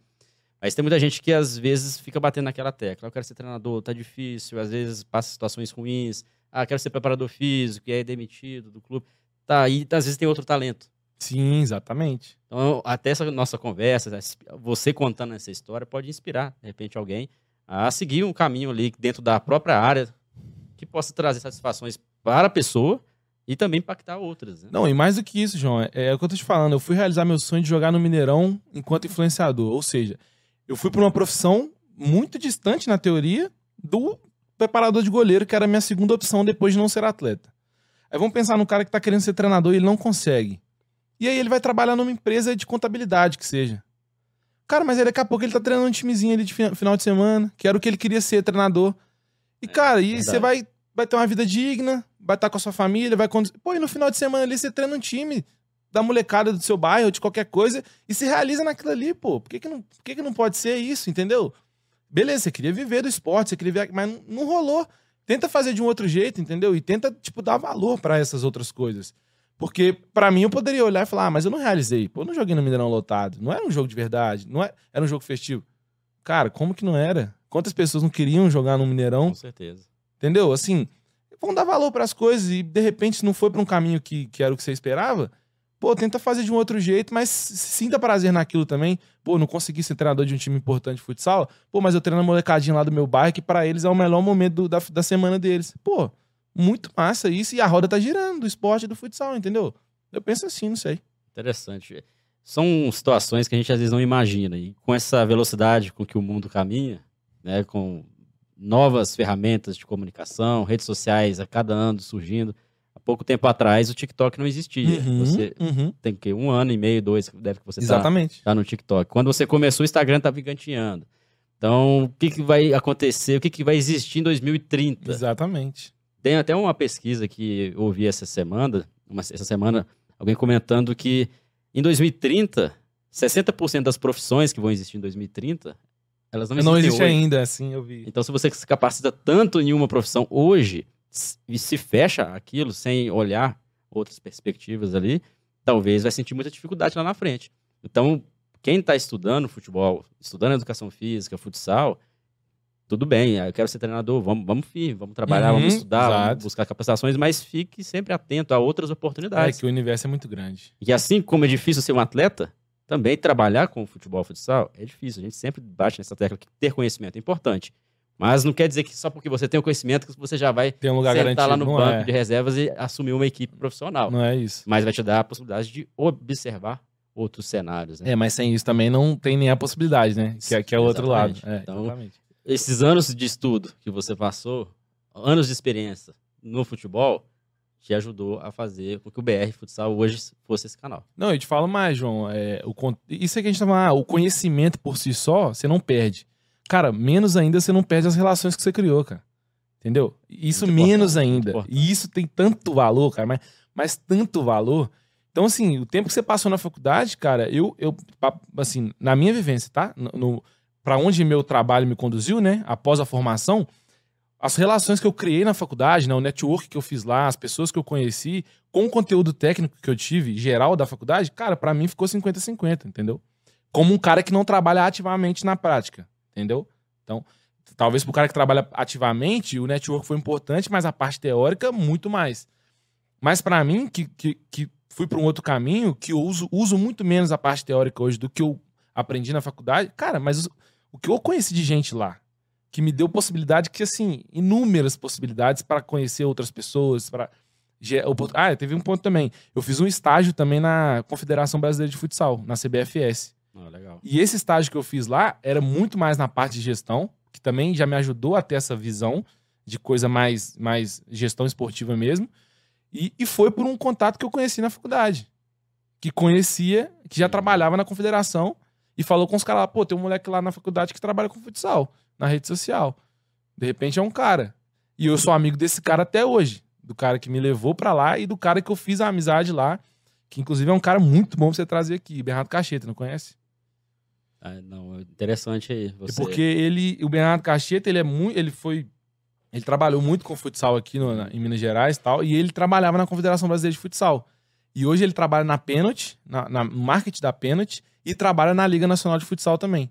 Mas tem muita gente que às vezes fica batendo naquela tecla. Eu quero ser treinador, tá difícil, às vezes passa situações ruins. Ah, quero ser preparador físico, e é demitido do clube. Tá, e às vezes tem outro talento. Sim, exatamente. Então, até essa nossa conversa, você contando essa história, pode inspirar, de repente, alguém a seguir um caminho ali dentro da própria área que possa trazer satisfações para a pessoa e também impactar outras. Né? Não, e mais do que isso, João, é, é o que eu tô te falando. Eu fui realizar meu sonho de jogar no Mineirão enquanto influenciador. Ou seja, eu fui para uma profissão muito distante, na teoria, do preparador de goleiro, que era a minha segunda opção depois de não ser atleta. Aí vamos pensar no cara que tá querendo ser treinador e ele não consegue. E aí ele vai trabalhar numa empresa de contabilidade, que seja. Cara, mas aí daqui a pouco ele tá treinando um timezinho ali de final de semana, que era o que ele queria ser, treinador. E, é, cara, e você vai, vai ter uma vida digna, vai estar com a sua família, vai conduzir. Pô, e no final de semana ali você treina um time da molecada do seu bairro, de qualquer coisa, e se realiza naquilo ali, pô. Por que, que, não, por que, que não pode ser isso, entendeu? Beleza, você queria viver do esporte, você queria viver, mas não, não rolou. Tenta fazer de um outro jeito, entendeu? E tenta, tipo, dar valor para essas outras coisas. Porque, para mim, eu poderia olhar e falar, ah, mas eu não realizei. Pô, eu não joguei no Mineirão lotado. Não era um jogo de verdade. Não era, é, era um jogo festivo. Cara, como que não era? Quantas pessoas não queriam jogar no Mineirão? Com certeza. Entendeu? Assim, vão dar valor para as coisas e de repente se não foi para um caminho que, que era o que você esperava, pô, tenta fazer de um outro jeito, mas sinta prazer naquilo também. Pô, não consegui ser treinador de um time importante de futsal, pô, mas eu treino a molecadinha lá do meu bairro que para eles é o melhor momento do, da, da semana deles. Pô, muito massa isso e a roda tá girando do esporte e do futsal, entendeu? Eu penso assim, não sei. Interessante são situações que a gente às vezes não imagina. E com essa velocidade com que o mundo caminha, né, com novas ferramentas de comunicação, redes sociais a cada ano surgindo. Há pouco tempo atrás o TikTok não existia. Uhum, você uhum. tem que um ano e meio, dois, deve que você tá Exatamente. Tá, tá no TikTok. Quando você começou, o Instagram tá giganteando. Então, o que, que vai acontecer? O que, que vai existir em 2030? Exatamente. Tem até uma pesquisa que eu ouvi essa semana, uma, essa semana, alguém comentando que em 2030, 60% das profissões que vão existir em 2030, elas não existem Não existe hoje. ainda, assim, eu vi. Então, se você se capacita tanto em uma profissão hoje e se fecha aquilo sem olhar outras perspectivas ali, talvez vai sentir muita dificuldade lá na frente. Então, quem está estudando futebol, estudando educação física, futsal, tudo bem, eu quero ser treinador, vamos, vamos firme, vamos trabalhar, uhum, vamos estudar, exato. vamos buscar capacitações, mas fique sempre atento a outras oportunidades. É que o universo é muito grande. E assim como é difícil ser um atleta, também trabalhar com futebol futsal é difícil. A gente sempre bate nessa tecla que ter conhecimento é importante. Mas não quer dizer que só porque você tem o conhecimento que você já vai tem um lugar sentar garantido. lá no não banco é. de reservas e assumir uma equipe profissional. Não é isso. Mas vai te dar a possibilidade de observar outros cenários. Né? É, mas sem isso também não tem nem a possibilidade, né? Que, é, que é o outro lado. É, então, exatamente esses anos de estudo que você passou, anos de experiência no futebol, te ajudou a fazer com que o BR Futsal hoje fosse esse canal. Não, eu te falo mais, João. É, o, isso é que a gente tá falando, ah, o conhecimento por si só, você não perde. Cara, menos ainda você não perde as relações que você criou, cara. Entendeu? Isso muito menos ainda. E isso tem tanto valor, cara, mas, mas tanto valor. Então, assim, o tempo que você passou na faculdade, cara, eu, eu assim, na minha vivência, tá? No, no para onde meu trabalho me conduziu, né? Após a formação, as relações que eu criei na faculdade, né, o network que eu fiz lá, as pessoas que eu conheci, com o conteúdo técnico que eu tive, geral da faculdade, cara, para mim ficou 50-50, entendeu? Como um cara que não trabalha ativamente na prática, entendeu? Então, talvez pro cara que trabalha ativamente, o network foi importante, mas a parte teórica, muito mais. Mas para mim, que, que, que fui para um outro caminho, que eu uso, uso muito menos a parte teórica hoje do que eu aprendi na faculdade, cara, mas o, o que eu conheci de gente lá, que me deu possibilidade, que assim, inúmeras possibilidades para conhecer outras pessoas, para ah, teve um ponto também. Eu fiz um estágio também na Confederação Brasileira de Futsal, na CBFS. Ah, legal. E esse estágio que eu fiz lá era muito mais na parte de gestão, que também já me ajudou a ter essa visão de coisa mais, mais gestão esportiva mesmo. E, e foi por um contato que eu conheci na faculdade. Que conhecia, que já trabalhava na confederação e falou com os caras lá, pô, tem um moleque lá na faculdade que trabalha com futsal na rede social. De repente é um cara. E eu sou amigo desse cara até hoje. Do cara que me levou para lá e do cara que eu fiz a amizade lá. Que inclusive é um cara muito bom pra você trazer aqui. Bernardo Cacheta, não conhece? Ah, não, interessante aí. Você... É porque ele, o Bernardo Cacheta, ele é muito. Ele foi. Ele trabalhou muito com futsal aqui no, na, em Minas Gerais e tal. E ele trabalhava na Confederação Brasileira de Futsal. E hoje ele trabalha na Penalty, na, na marketing da Penalty, e trabalha na Liga Nacional de Futsal também.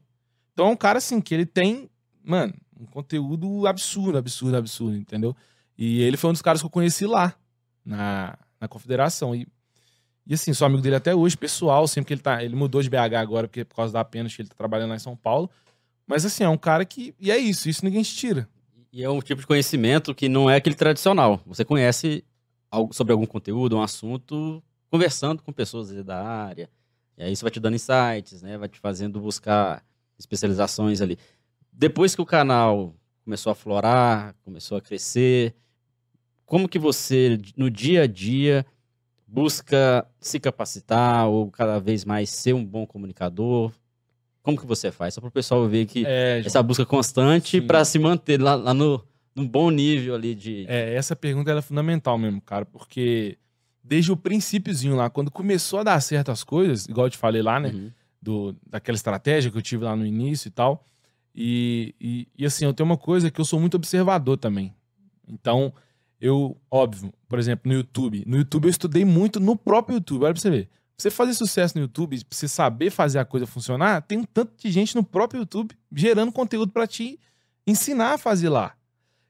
Então é um cara assim que ele tem mano, um conteúdo absurdo, absurdo, absurdo, entendeu? E ele foi um dos caras que eu conheci lá, na, na confederação. E, e assim, sou amigo dele até hoje, pessoal, sempre que ele tá. Ele mudou de BH agora, porque por causa da pena ele tá trabalhando lá em São Paulo. Mas assim, é um cara que. E é isso, isso ninguém te tira. E é um tipo de conhecimento que não é aquele tradicional. Você conhece algo sobre algum conteúdo, um assunto, conversando com pessoas da área. E aí isso vai te dando insights, né? Vai te fazendo buscar especializações ali depois que o canal começou a florar, começou a crescer, como que você, no dia a dia, busca se capacitar ou cada vez mais ser um bom comunicador? Como que você faz? Só para o pessoal ver que é, essa busca constante para se manter lá, lá no, bom nível ali de... É, essa pergunta é fundamental mesmo, cara, porque desde o princípiozinho lá, quando começou a dar certo as coisas, igual eu te falei lá, né, uhum. do, daquela estratégia que eu tive lá no início e tal, e, e, e, assim, eu tenho uma coisa que eu sou muito observador também. Então, eu, óbvio, por exemplo, no YouTube. No YouTube eu estudei muito no próprio YouTube. Olha pra você ver. Pra você fazer sucesso no YouTube, pra você saber fazer a coisa funcionar, tem um tanto de gente no próprio YouTube gerando conteúdo para te ensinar a fazer lá.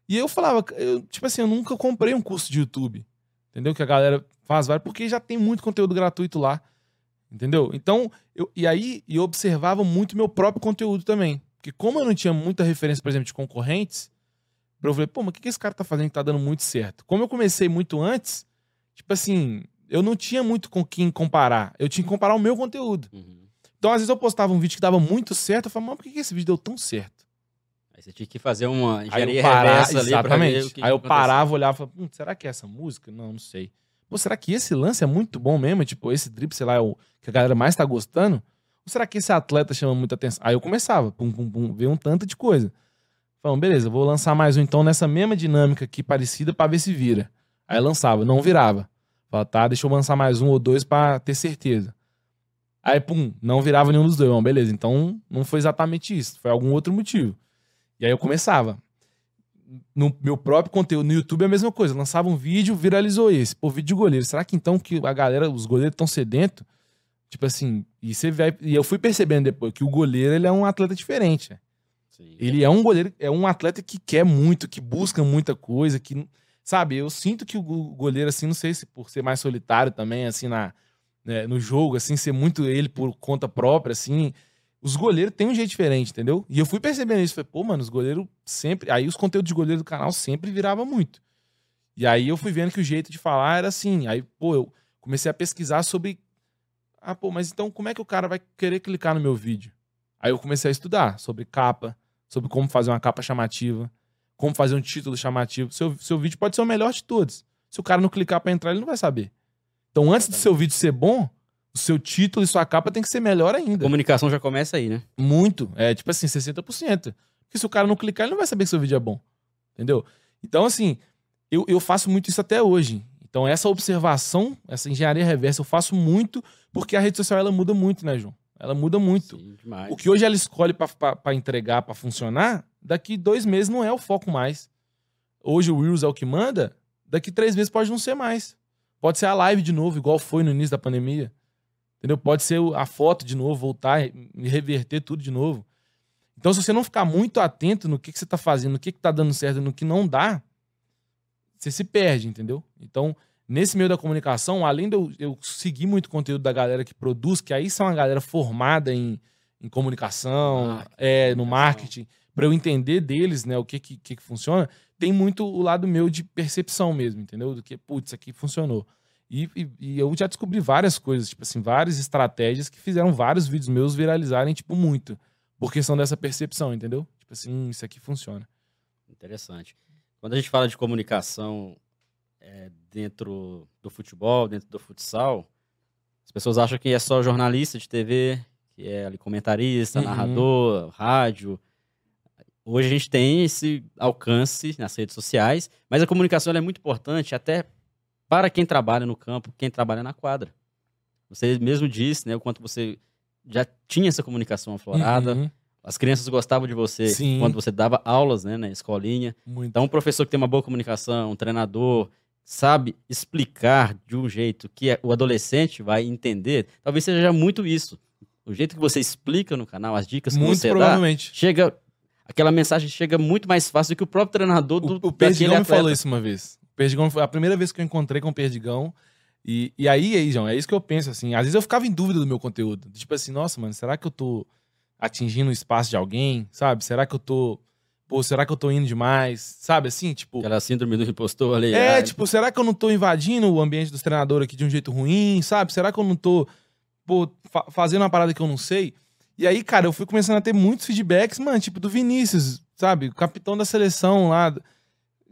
E eu falava, eu, tipo assim, eu nunca comprei um curso de YouTube. Entendeu? Que a galera faz vários, porque já tem muito conteúdo gratuito lá. Entendeu? Então, eu, e aí eu observava muito meu próprio conteúdo também. Porque como eu não tinha muita referência, por exemplo, de concorrentes, eu falei, pô, mas o que, que esse cara tá fazendo que tá dando muito certo? Como eu comecei muito antes, tipo assim, eu não tinha muito com quem comparar. Eu tinha que comparar o meu conteúdo. Uhum. Então, às vezes, eu postava um vídeo que dava muito certo, eu falava, mas por que, que esse vídeo deu tão certo? Aí você tinha que fazer uma engenharia ali exatamente. Que Aí eu parava, olhava e falava, hum, será que é essa música? Não, não sei. Pô, será que esse lance é muito bom mesmo? Tipo, esse drip, sei lá, é o que a galera mais tá gostando? Será que esse atleta chama muita atenção? Aí eu começava, pum, pum, pum, ver um tanto de coisa. Falando, beleza, vou lançar mais um então nessa mesma dinâmica aqui parecida para ver se vira. Aí lançava, não virava. Falava, tá, deixa eu lançar mais um ou dois para ter certeza. Aí, pum, não virava nenhum dos dois. Bom, beleza, então não foi exatamente isso, foi algum outro motivo. E aí eu começava. No meu próprio conteúdo no YouTube é a mesma coisa. Lançava um vídeo, viralizou esse. Pô, vídeo de goleiro. Será que então que a galera, os goleiros estão sedentos? Tipo assim, e você vai. E eu fui percebendo depois que o goleiro ele é um atleta diferente. Sim, ele é. é um goleiro, é um atleta que quer muito, que busca muita coisa, que. Sabe, eu sinto que o goleiro, assim, não sei se por ser mais solitário também, assim, na, né, no jogo, assim, ser muito ele por conta própria, assim. Os goleiros têm um jeito diferente, entendeu? E eu fui percebendo isso. Falei, pô, mano, os goleiros sempre. Aí os conteúdos de goleiro do canal sempre virava muito. E aí eu fui vendo que o jeito de falar era assim. Aí, pô, eu comecei a pesquisar sobre ah, pô, mas então como é que o cara vai querer clicar no meu vídeo? Aí eu comecei a estudar sobre capa, sobre como fazer uma capa chamativa, como fazer um título chamativo. Seu, seu vídeo pode ser o melhor de todos. Se o cara não clicar para entrar, ele não vai saber. Então, antes do seu vídeo ser bom, o seu título e sua capa tem que ser melhor ainda. A comunicação já começa aí, né? Muito. É tipo assim, 60%. Porque se o cara não clicar, ele não vai saber que seu vídeo é bom. Entendeu? Então, assim, eu, eu faço muito isso até hoje. Então, essa observação, essa engenharia reversa, eu faço muito porque a rede social ela muda muito, né, João? Ela muda muito. Sim, o que hoje ela escolhe para entregar, para funcionar, daqui dois meses não é o foco mais. Hoje o Reels é o que manda, daqui três meses pode não ser mais. Pode ser a live de novo, igual foi no início da pandemia. Entendeu? Pode ser a foto de novo, voltar e reverter tudo de novo. Então, se você não ficar muito atento no que, que você está fazendo, no que está dando certo, no que não dá, você se perde, entendeu? Então, nesse meio da comunicação, além de eu, eu seguir muito conteúdo da galera que produz, que aí são a galera formada em, em comunicação, marketing, é, no marketing, para eu entender deles, né, o que, que, que funciona, tem muito o lado meu de percepção mesmo, entendeu? Do que, putz, isso aqui funcionou. E, e, e, eu já descobri várias coisas, tipo assim, várias estratégias que fizeram vários vídeos meus viralizarem, tipo, muito. Por questão dessa percepção, entendeu? Tipo assim, hum, isso aqui funciona. Interessante. Quando a gente fala de comunicação é, dentro do futebol, dentro do futsal, as pessoas acham que é só jornalista de TV, que é ali comentarista, uhum. narrador, rádio. Hoje a gente tem esse alcance nas redes sociais, mas a comunicação é muito importante até para quem trabalha no campo, quem trabalha na quadra. Você mesmo disse, né, o quanto você já tinha essa comunicação aflorada. Uhum. As crianças gostavam de você Sim. quando você dava aulas, né, na escolinha. Muito. Então, um professor que tem uma boa comunicação, um treinador, sabe explicar de um jeito que o adolescente vai entender, talvez seja muito isso. O jeito que você explica no canal, as dicas que muito você provavelmente. dá, chega aquela mensagem chega muito mais fácil do que o próprio treinador do O, o Perdigão me falou isso uma vez. O Perdigão foi a primeira vez que eu encontrei com o Perdigão. E, e aí, aí, João, é isso que eu penso, assim. Às vezes eu ficava em dúvida do meu conteúdo. Tipo assim, nossa, mano, será que eu tô atingindo o espaço de alguém? Sabe? Será que eu tô. Pô, será que eu tô indo demais? Sabe assim, tipo. Aquela síndrome do impostor ali. É, tipo, será que eu não tô invadindo o ambiente dos treinadores aqui de um jeito ruim? Sabe? Será que eu não tô, pô, fa fazendo uma parada que eu não sei? E aí, cara, eu fui começando a ter muitos feedbacks, mano, tipo, do Vinícius, sabe? O capitão da seleção lá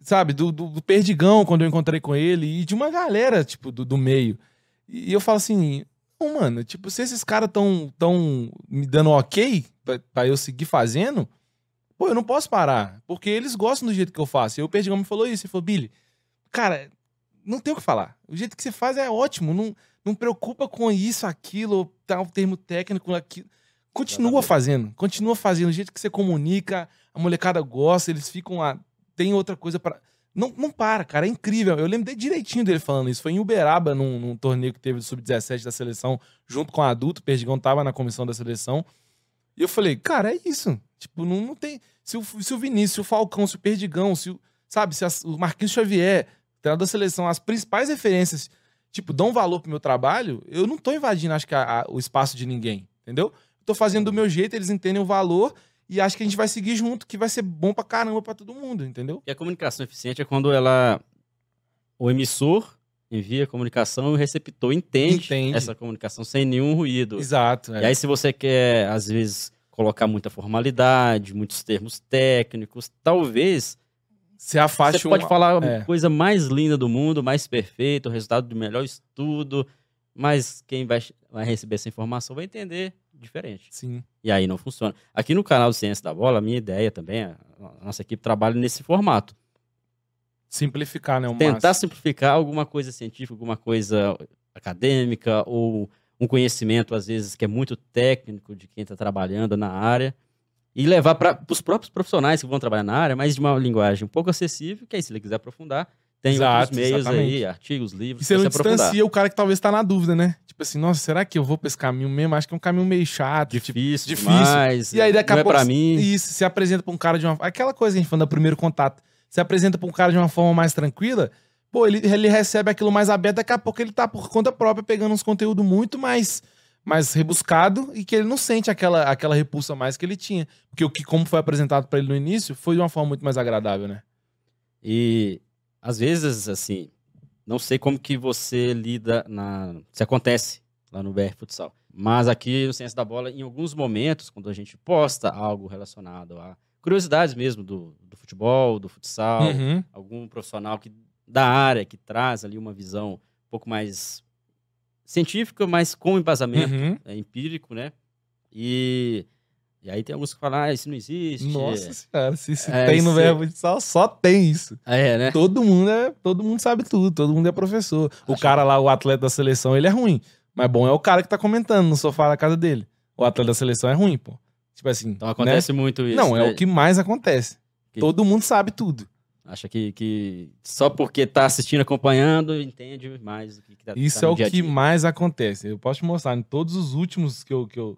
sabe, do, do, do, Perdigão, quando eu encontrei com ele, e de uma galera, tipo, do, do meio. E eu falo assim, não, mano, tipo, se esses caras tão, tão me dando ok pra, pra, eu seguir fazendo, pô, eu não posso parar, porque eles gostam do jeito que eu faço. E o Perdigão me falou isso, ele falou, Billy, cara, não tem o que falar. O jeito que você faz é ótimo, não, não preocupa com isso, aquilo, tal termo técnico, aquilo. Continua fazendo, continua fazendo, o jeito que você comunica, a molecada gosta, eles ficam lá tem outra coisa para não, não para, cara, é incrível. Eu lembro direitinho dele falando isso. Foi em Uberaba, num, num torneio que teve do Sub-17 da seleção, junto com o adulto. O Perdigão tava na comissão da seleção. E eu falei, cara, é isso. Tipo, não, não tem. Se o, se o Vinícius, se o Falcão, se o Perdigão, se o. Sabe, se as, o Marquinhos Xavier, treinador da seleção, as principais referências, tipo, dão valor pro meu trabalho, eu não tô invadindo, acho que, a, a, o espaço de ninguém. Entendeu? tô fazendo do meu jeito, eles entendem o valor e acho que a gente vai seguir junto, que vai ser bom pra caramba pra todo mundo, entendeu? E a comunicação eficiente é quando ela. O emissor envia a comunicação e o receptor entende, entende. essa comunicação sem nenhum ruído. Exato. É. E aí, se você quer, às vezes, colocar muita formalidade, muitos termos técnicos, talvez. Se afaste Você pode uma... falar é. a coisa mais linda do mundo, mais perfeita, o resultado do melhor estudo, mas quem vai, vai receber essa informação vai entender diferente. Sim. E aí não funciona. Aqui no canal Ciência da Bola, a minha ideia também, a nossa equipe trabalha nesse formato. Simplificar, né? Tentar simplificar alguma coisa científica, alguma coisa acadêmica ou um conhecimento, às vezes, que é muito técnico de quem está trabalhando na área e levar para os próprios profissionais que vão trabalhar na área, mas de uma linguagem um pouco acessível, que aí, se ele quiser aprofundar, tem Exato, outros meios exatamente. aí, artigos, livros. E você não distancia o cara que talvez está na dúvida, né? Tipo assim, nossa, será que eu vou pra esse caminho mesmo? Acho que é um caminho meio chato. Difícil, tipo, difícil. Demais, e aí daqui a pouco. É pra mim. Isso, se apresenta pra um cara de uma. Aquela coisa que a gente falando do primeiro contato. Se apresenta pra um cara de uma forma mais tranquila, pô, ele, ele recebe aquilo mais aberto, daqui a pouco ele tá por conta própria pegando uns conteúdos muito mais mais rebuscado e que ele não sente aquela, aquela repulsa mais que ele tinha. Porque o que, como foi apresentado para ele no início, foi de uma forma muito mais agradável, né? E às vezes, assim, não sei como que você lida na. Se acontece lá no BR Futsal. Mas aqui no Ciência da Bola, em alguns momentos, quando a gente posta algo relacionado a curiosidades mesmo do, do futebol, do futsal, uhum. algum profissional que da área, que traz ali uma visão um pouco mais científica, mas com embasamento Uhum. é, empírico, né? E, e aí tem alguns que falam, ah, isso não existe. Nossa senhora, se, se É, tem no se- verbo futsal, só tem isso. É, né? Todo mundo é, todo mundo sabe tudo, todo mundo é professor. O Acho- cara lá, o atleta da seleção, ele é ruim. Mas bom é o cara que tá comentando no sofá da casa dele. O atleta da seleção é ruim, pô. Tipo assim. Então acontece né? muito isso. Não, é né? o que mais acontece. Que- Todo mundo sabe tudo. Acha que, que só porque tá assistindo, acompanhando, entende mais o que, que tá Isso tá é o dia a que dia. mais acontece. Eu posso te mostrar, em todos os últimos que eu, que eu,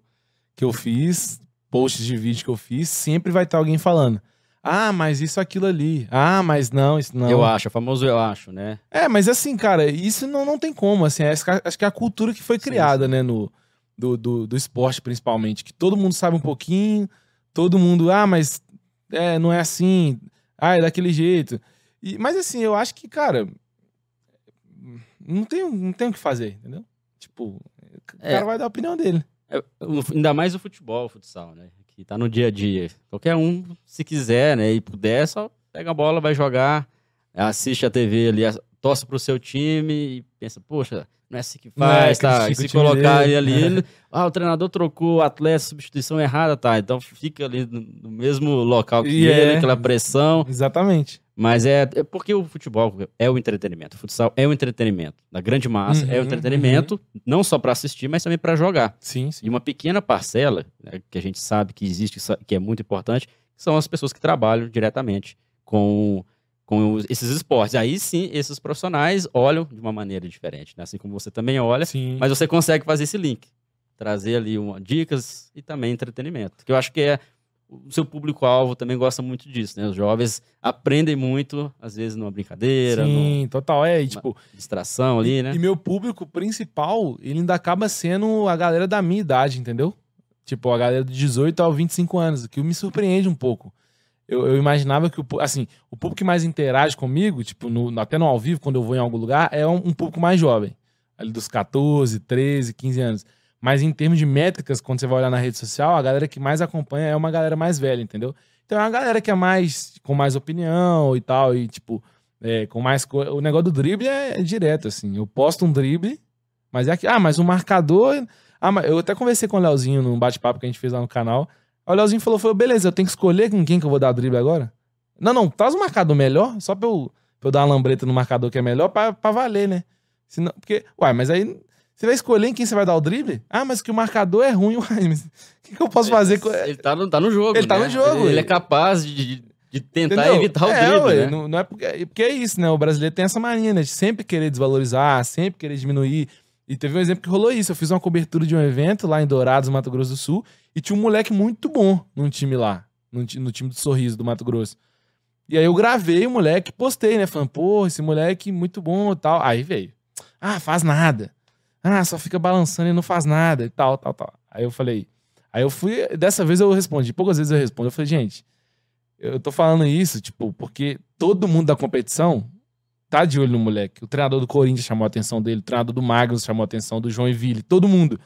que eu fiz, posts de vídeo que eu fiz, sempre vai ter alguém falando. Ah, mas isso, aquilo ali. Ah, mas não, isso não. Eu acho, o famoso eu acho, né? É, mas assim, cara, isso não, não tem como, assim, acho que, acho que é a cultura que foi Sim, criada, sim. né, no, do, do, do esporte, principalmente, que todo mundo sabe um pouquinho, todo mundo, ah, mas é, não é assim, ah, é daquele jeito. E, mas assim, eu acho que, cara, não tem, não tem o que fazer, entendeu? Tipo, o É. cara vai dar a opinião dele. É, ainda mais o futebol, o futsal, né? Que tá no dia a dia. Qualquer um, se quiser, né, e puder, só pega a bola, vai jogar, assiste a TV ali, torce pro seu time e pensa, poxa, não é assim que é, faz, tá? Critica o se colocar dele. ali, ah, o treinador trocou o atleta, substituição errada, tá? Então fica ali no, no mesmo local que ele, é. aquela pressão. Exatamente. Mas é, é porque o futebol é o entretenimento. O futsal é o entretenimento. Na grande massa é o Uhum, entretenimento, não só para assistir, mas também para jogar. Sim, sim. E uma pequena parcela, né, que a gente sabe que existe, que é muito importante, são as pessoas que trabalham diretamente com, com os- esses esportes. Aí sim, esses profissionais olham de uma maneira diferente, né? assim como você também olha, Sim. mas você consegue fazer esse link. Trazer ali uma, dicas e também entretenimento. Que eu acho que é. O seu público-alvo também gosta muito disso, né? Os jovens aprendem muito, às vezes, numa brincadeira, Sim, total. É, e, tipo, distração ali, né? E meu público principal, ele ainda acaba sendo a galera da minha idade, entendeu? Tipo, a galera de 18 a 25 anos, o que me surpreende um pouco. Eu, eu imaginava que, o, assim, o público que mais interage comigo, tipo, no- até no ao vivo, quando eu vou em algum lugar, é um, um público mais jovem. Ali dos 14, 13, 15 anos. Mas em termos de métricas, quando você vai olhar na rede social, a galera que mais acompanha é uma galera mais velha, entendeu? Então é uma galera que é mais, com mais opinião e tal, e tipo, é, com mais. O negócio do drible é, é direto, assim. Eu posto um drible, mas é aqui. Ah, mas o marcador. Ah, mas eu até conversei com o Leozinho num bate-papo que a gente fez lá no canal. Aí o Leozinho falou, falou: beleza, eu tenho que escolher com quem que eu vou dar drible agora? Não, não, traz um marcador melhor, só pra eu, pra eu dar uma lambreta no marcador que é melhor, pra, pra valer, né? Senão, porque, uai, mas aí você vai escolher em quem você vai dar o drible? Ah, mas que o marcador é ruim, uai, mas o que, que eu posso fazer com. Ele tá no, tá no jogo. Ele tá né? no jogo, Ele, ele- é capaz de, de tentar Entendeu? evitar o é, drible, ué, né? não, não é porque, porque é isso, né? O brasileiro tem essa mania, né? De sempre querer desvalorizar, sempre querer diminuir. E teve um exemplo que rolou isso. Eu fiz uma cobertura de um evento lá em Dourados, Mato Grosso do Sul, e tinha um moleque muito bom num time lá, no, no time do Sorriso do Mato Grosso. E aí eu gravei o moleque, postei, né? Falando, pô, esse moleque muito bom e tal. Aí veio. Ah, faz nada. Ah, só fica balançando e não faz nada e tal, tal, tal. Aí eu falei. Aí eu fui. Dessa vez eu respondi. Poucas vezes eu respondo. Eu falei, gente, eu tô falando isso, tipo, porque todo mundo da competição tá de olho no moleque. O treinador do Corinthians chamou a atenção dele, o treinador do Magnus chamou a atenção, do João Ville, todo mundo.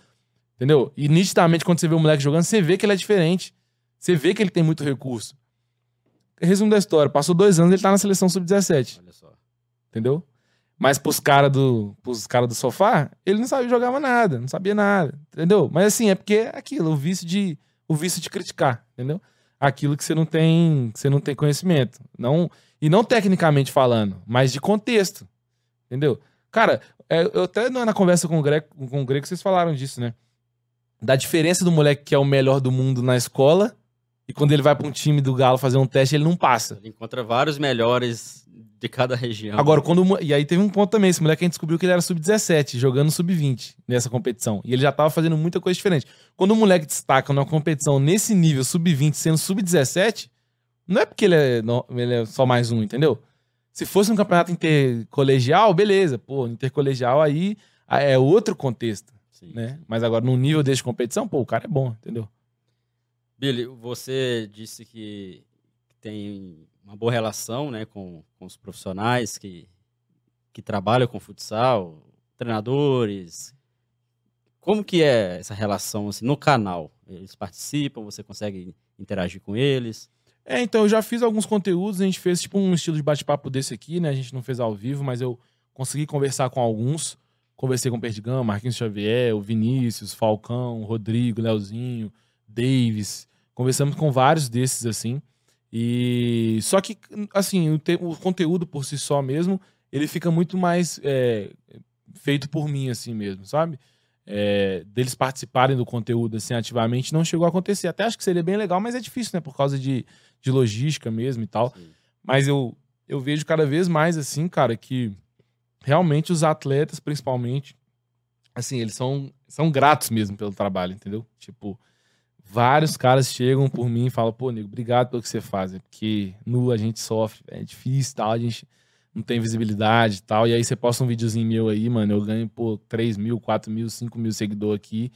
Entendeu? E nitidamente, quando você vê o moleque jogando, você vê que ele é diferente. Você vê que ele tem muito recurso. Resumo da história: passou dois anos, ele tá na seleção sub-17 Olha só. entendeu? Mas pros caras do, pros cara do sofá, ele não sabia jogava nada, não sabia nada, entendeu? Mas assim, é porque é aquilo, o vício de o vício de criticar, entendeu? Aquilo que você não tem, que você não tem conhecimento, não e não tecnicamente falando, mas de contexto, entendeu? Cara, é, eu até na conversa com o Grego, com o Grego vocês falaram disso, né? Da diferença do moleque que é o melhor do mundo na escola e quando ele vai pra um time do Galo fazer um teste, ele não passa. Ele encontra vários melhores de cada região. Agora, quando. E aí teve um ponto também. Esse moleque a gente descobriu que ele era sub-17, jogando sub-20 nessa competição. E ele já tava fazendo muita coisa diferente. Quando o moleque destaca numa competição nesse nível, sub-20, sendo sub-17, não é porque ele é, no- ele é só mais um, entendeu? Se fosse um campeonato intercolegial, beleza. Pô, intercolegial aí é outro contexto, Sim. né? Mas agora, no nível desse de competição, pô, o cara é bom, entendeu? Billy, você disse que tem uma boa relação né, com, com os profissionais que, que trabalham com futsal, treinadores. Como que é essa relação assim, no canal? Eles participam, você consegue interagir com eles? É, então eu já fiz alguns conteúdos, a gente fez tipo um estilo de bate-papo desse aqui, né? A gente não fez ao vivo, mas eu consegui conversar com alguns. Conversei com o Perdigão, Marquinhos Xavier, o Vinícius, Falcão, Rodrigo, Leozinho, Davis. Conversamos com vários desses, assim. E só que, assim, o, te... o conteúdo por si só mesmo, ele fica muito mais é, feito por mim, assim mesmo, sabe? É, deles participarem do conteúdo assim ativamente não chegou a acontecer. Até acho que seria bem legal, mas é difícil, né? Por causa de, de logística mesmo e tal. Sim. Mas eu, eu vejo cada vez mais assim, cara, que realmente os atletas, principalmente, assim, eles são, são gratos mesmo pelo trabalho, entendeu? Tipo, vários caras chegam por mim e falam, pô, nego, obrigado pelo que você faz, é porque nu a gente sofre, é difícil tal, a gente não tem visibilidade e tal. E aí você posta um videozinho meu aí, mano, eu ganho, pô, 3 mil, 4 mil, 5 mil seguidores aqui.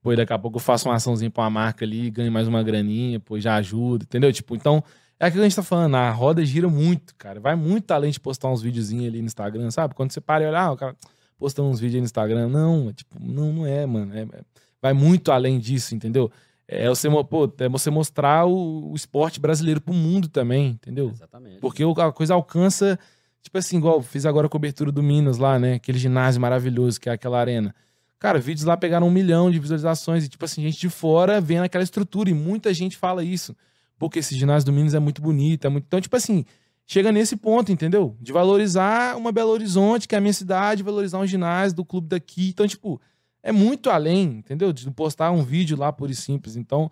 Pô, daqui a pouco eu faço uma açãozinha pra uma marca ali, ganho mais uma graninha, pô, já ajuda, entendeu? Tipo, então, é aquilo que a gente tá falando, a roda gira muito, cara. Vai muito além de postar uns videozinhos ali no Instagram, sabe? Quando você para e olha, ah, o cara postando uns vídeos aí no Instagram. Não, é tipo, não, não é, mano. É, é, vai muito além disso, entendeu? É você, pô, é você mostrar o, o esporte brasileiro pro mundo também, entendeu? Exatamente. Porque a coisa alcança Tipo assim, igual fiz agora a cobertura do Minas lá, né? Aquele ginásio maravilhoso que é aquela arena. Cara, vídeos lá pegaram um milhão de visualizações e, tipo assim, gente de fora vendo aquela estrutura. E muita gente fala isso. Porque esse ginásio do Minas é muito bonito. É muito... Então, tipo assim, chega nesse ponto, entendeu? De valorizar uma Belo Horizonte, que é a minha cidade, valorizar um ginásio do clube daqui. Então, tipo, é muito além, entendeu? De postar um vídeo lá por e simples. Então,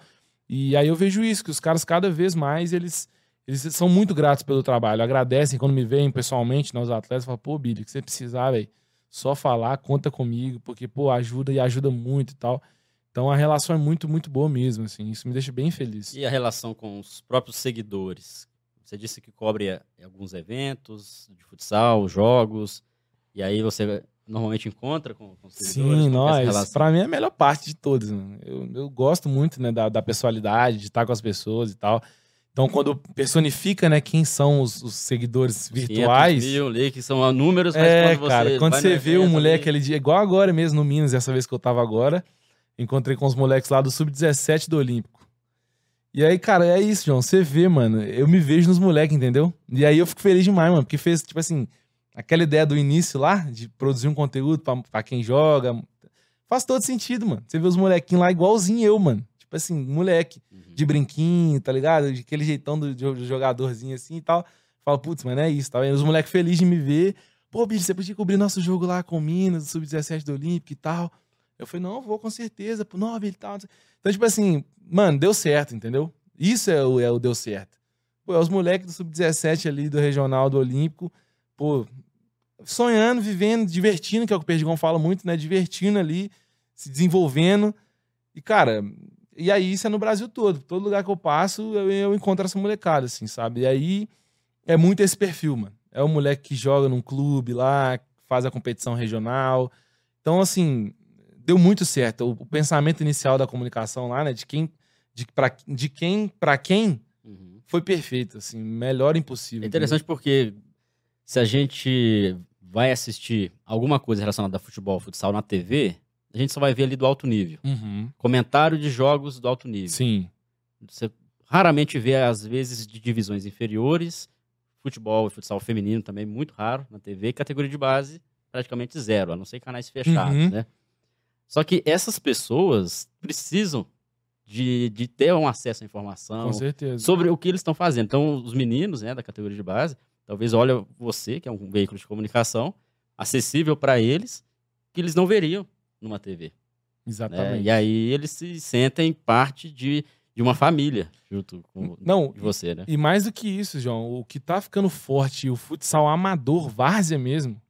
e aí eu vejo isso, que os caras cada vez mais, eles eles são muito gratos pelo trabalho, agradecem quando me veem pessoalmente, né, os atletas, falam, pô, Billy, que você precisar, velho, só falar, conta comigo, porque, pô, ajuda e ajuda muito e tal. Então a relação é muito, muito boa mesmo, assim, isso me deixa bem feliz. E a relação com os próprios seguidores? Você disse que cobre alguns eventos de futsal, jogos, e aí você normalmente encontra com, com os seguidores? Sim, nós. Pra mim é a melhor parte de todos. Né? Eu, eu gosto muito né, da, da pessoalidade, de estar com as pessoas e tal. Então, quando personifica, né, quem são os, os seguidores virtuais. mil ali, que são números, mas é, quando você. Cara, quando você vê o moleque ali, dia, igual agora mesmo no Minas, essa vez que eu tava agora, encontrei com os moleques lá do Sub-17 do Olímpico. E aí, cara, é isso, João. Você vê, mano, eu me vejo nos moleques, entendeu? E aí eu fico feliz demais, mano, porque fez, tipo assim, aquela ideia do início lá, de produzir um conteúdo pra quem joga. Faz todo sentido, mano. Você vê os molequinhos lá igualzinho eu, mano. Tipo assim, moleque, uhum. de brinquinho, tá ligado? De aquele jeitão do, do jogadorzinho assim e tal. Fala, putz, mano, é isso, tá vendo? Os moleques felizes de me ver. Pô, bicho, você podia cobrir nosso jogo lá com o Minas, Sub-17 do Olímpico e tal. Eu falei, não, vou com certeza, pro Nove e tal. Então, tipo assim, mano, deu certo, entendeu? Isso é o, é o deu certo. Pô, é os moleques do Sub-17 ali, do Regional, do Olímpico, pô, sonhando, vivendo, divertindo, que é o que o Perdigão fala muito, né? Divertindo ali, se desenvolvendo. E, cara, e aí isso é no Brasil todo. Todo lugar que eu passo, eu, eu encontro essa molecada, assim, sabe? E aí é muito esse perfil, mano. É o moleque que joga num clube lá, faz a competição regional. Então, assim, deu muito certo. O, o pensamento inicial da comunicação lá, né, de quem de, pra, de quem para quem uhum. foi perfeito, assim, melhor impossível. É interessante entendeu? porque se a gente vai assistir alguma coisa relacionada a futebol, futsal na TV, a gente só vai ver ali do alto nível. Uhum. Comentário de jogos do alto nível. Sim. Você raramente vê, às vezes, de divisões inferiores. Futebol e futsal feminino também muito raro na TV. Categoria de base, praticamente zero, a não ser canais fechados, uhum. né? Só que essas pessoas precisam de, de ter um acesso à informação sobre o que eles estão fazendo. Então, os meninos né, da categoria de base, talvez olhem você, que é um veículo de comunicação, acessível para eles, que eles não veriam numa TV. Né? Exatamente. Né? E aí eles se sentem parte de, de uma família junto com Não, você, né? E mais do que isso, João, o que tá ficando forte, o futsal amador, várzea mesmo,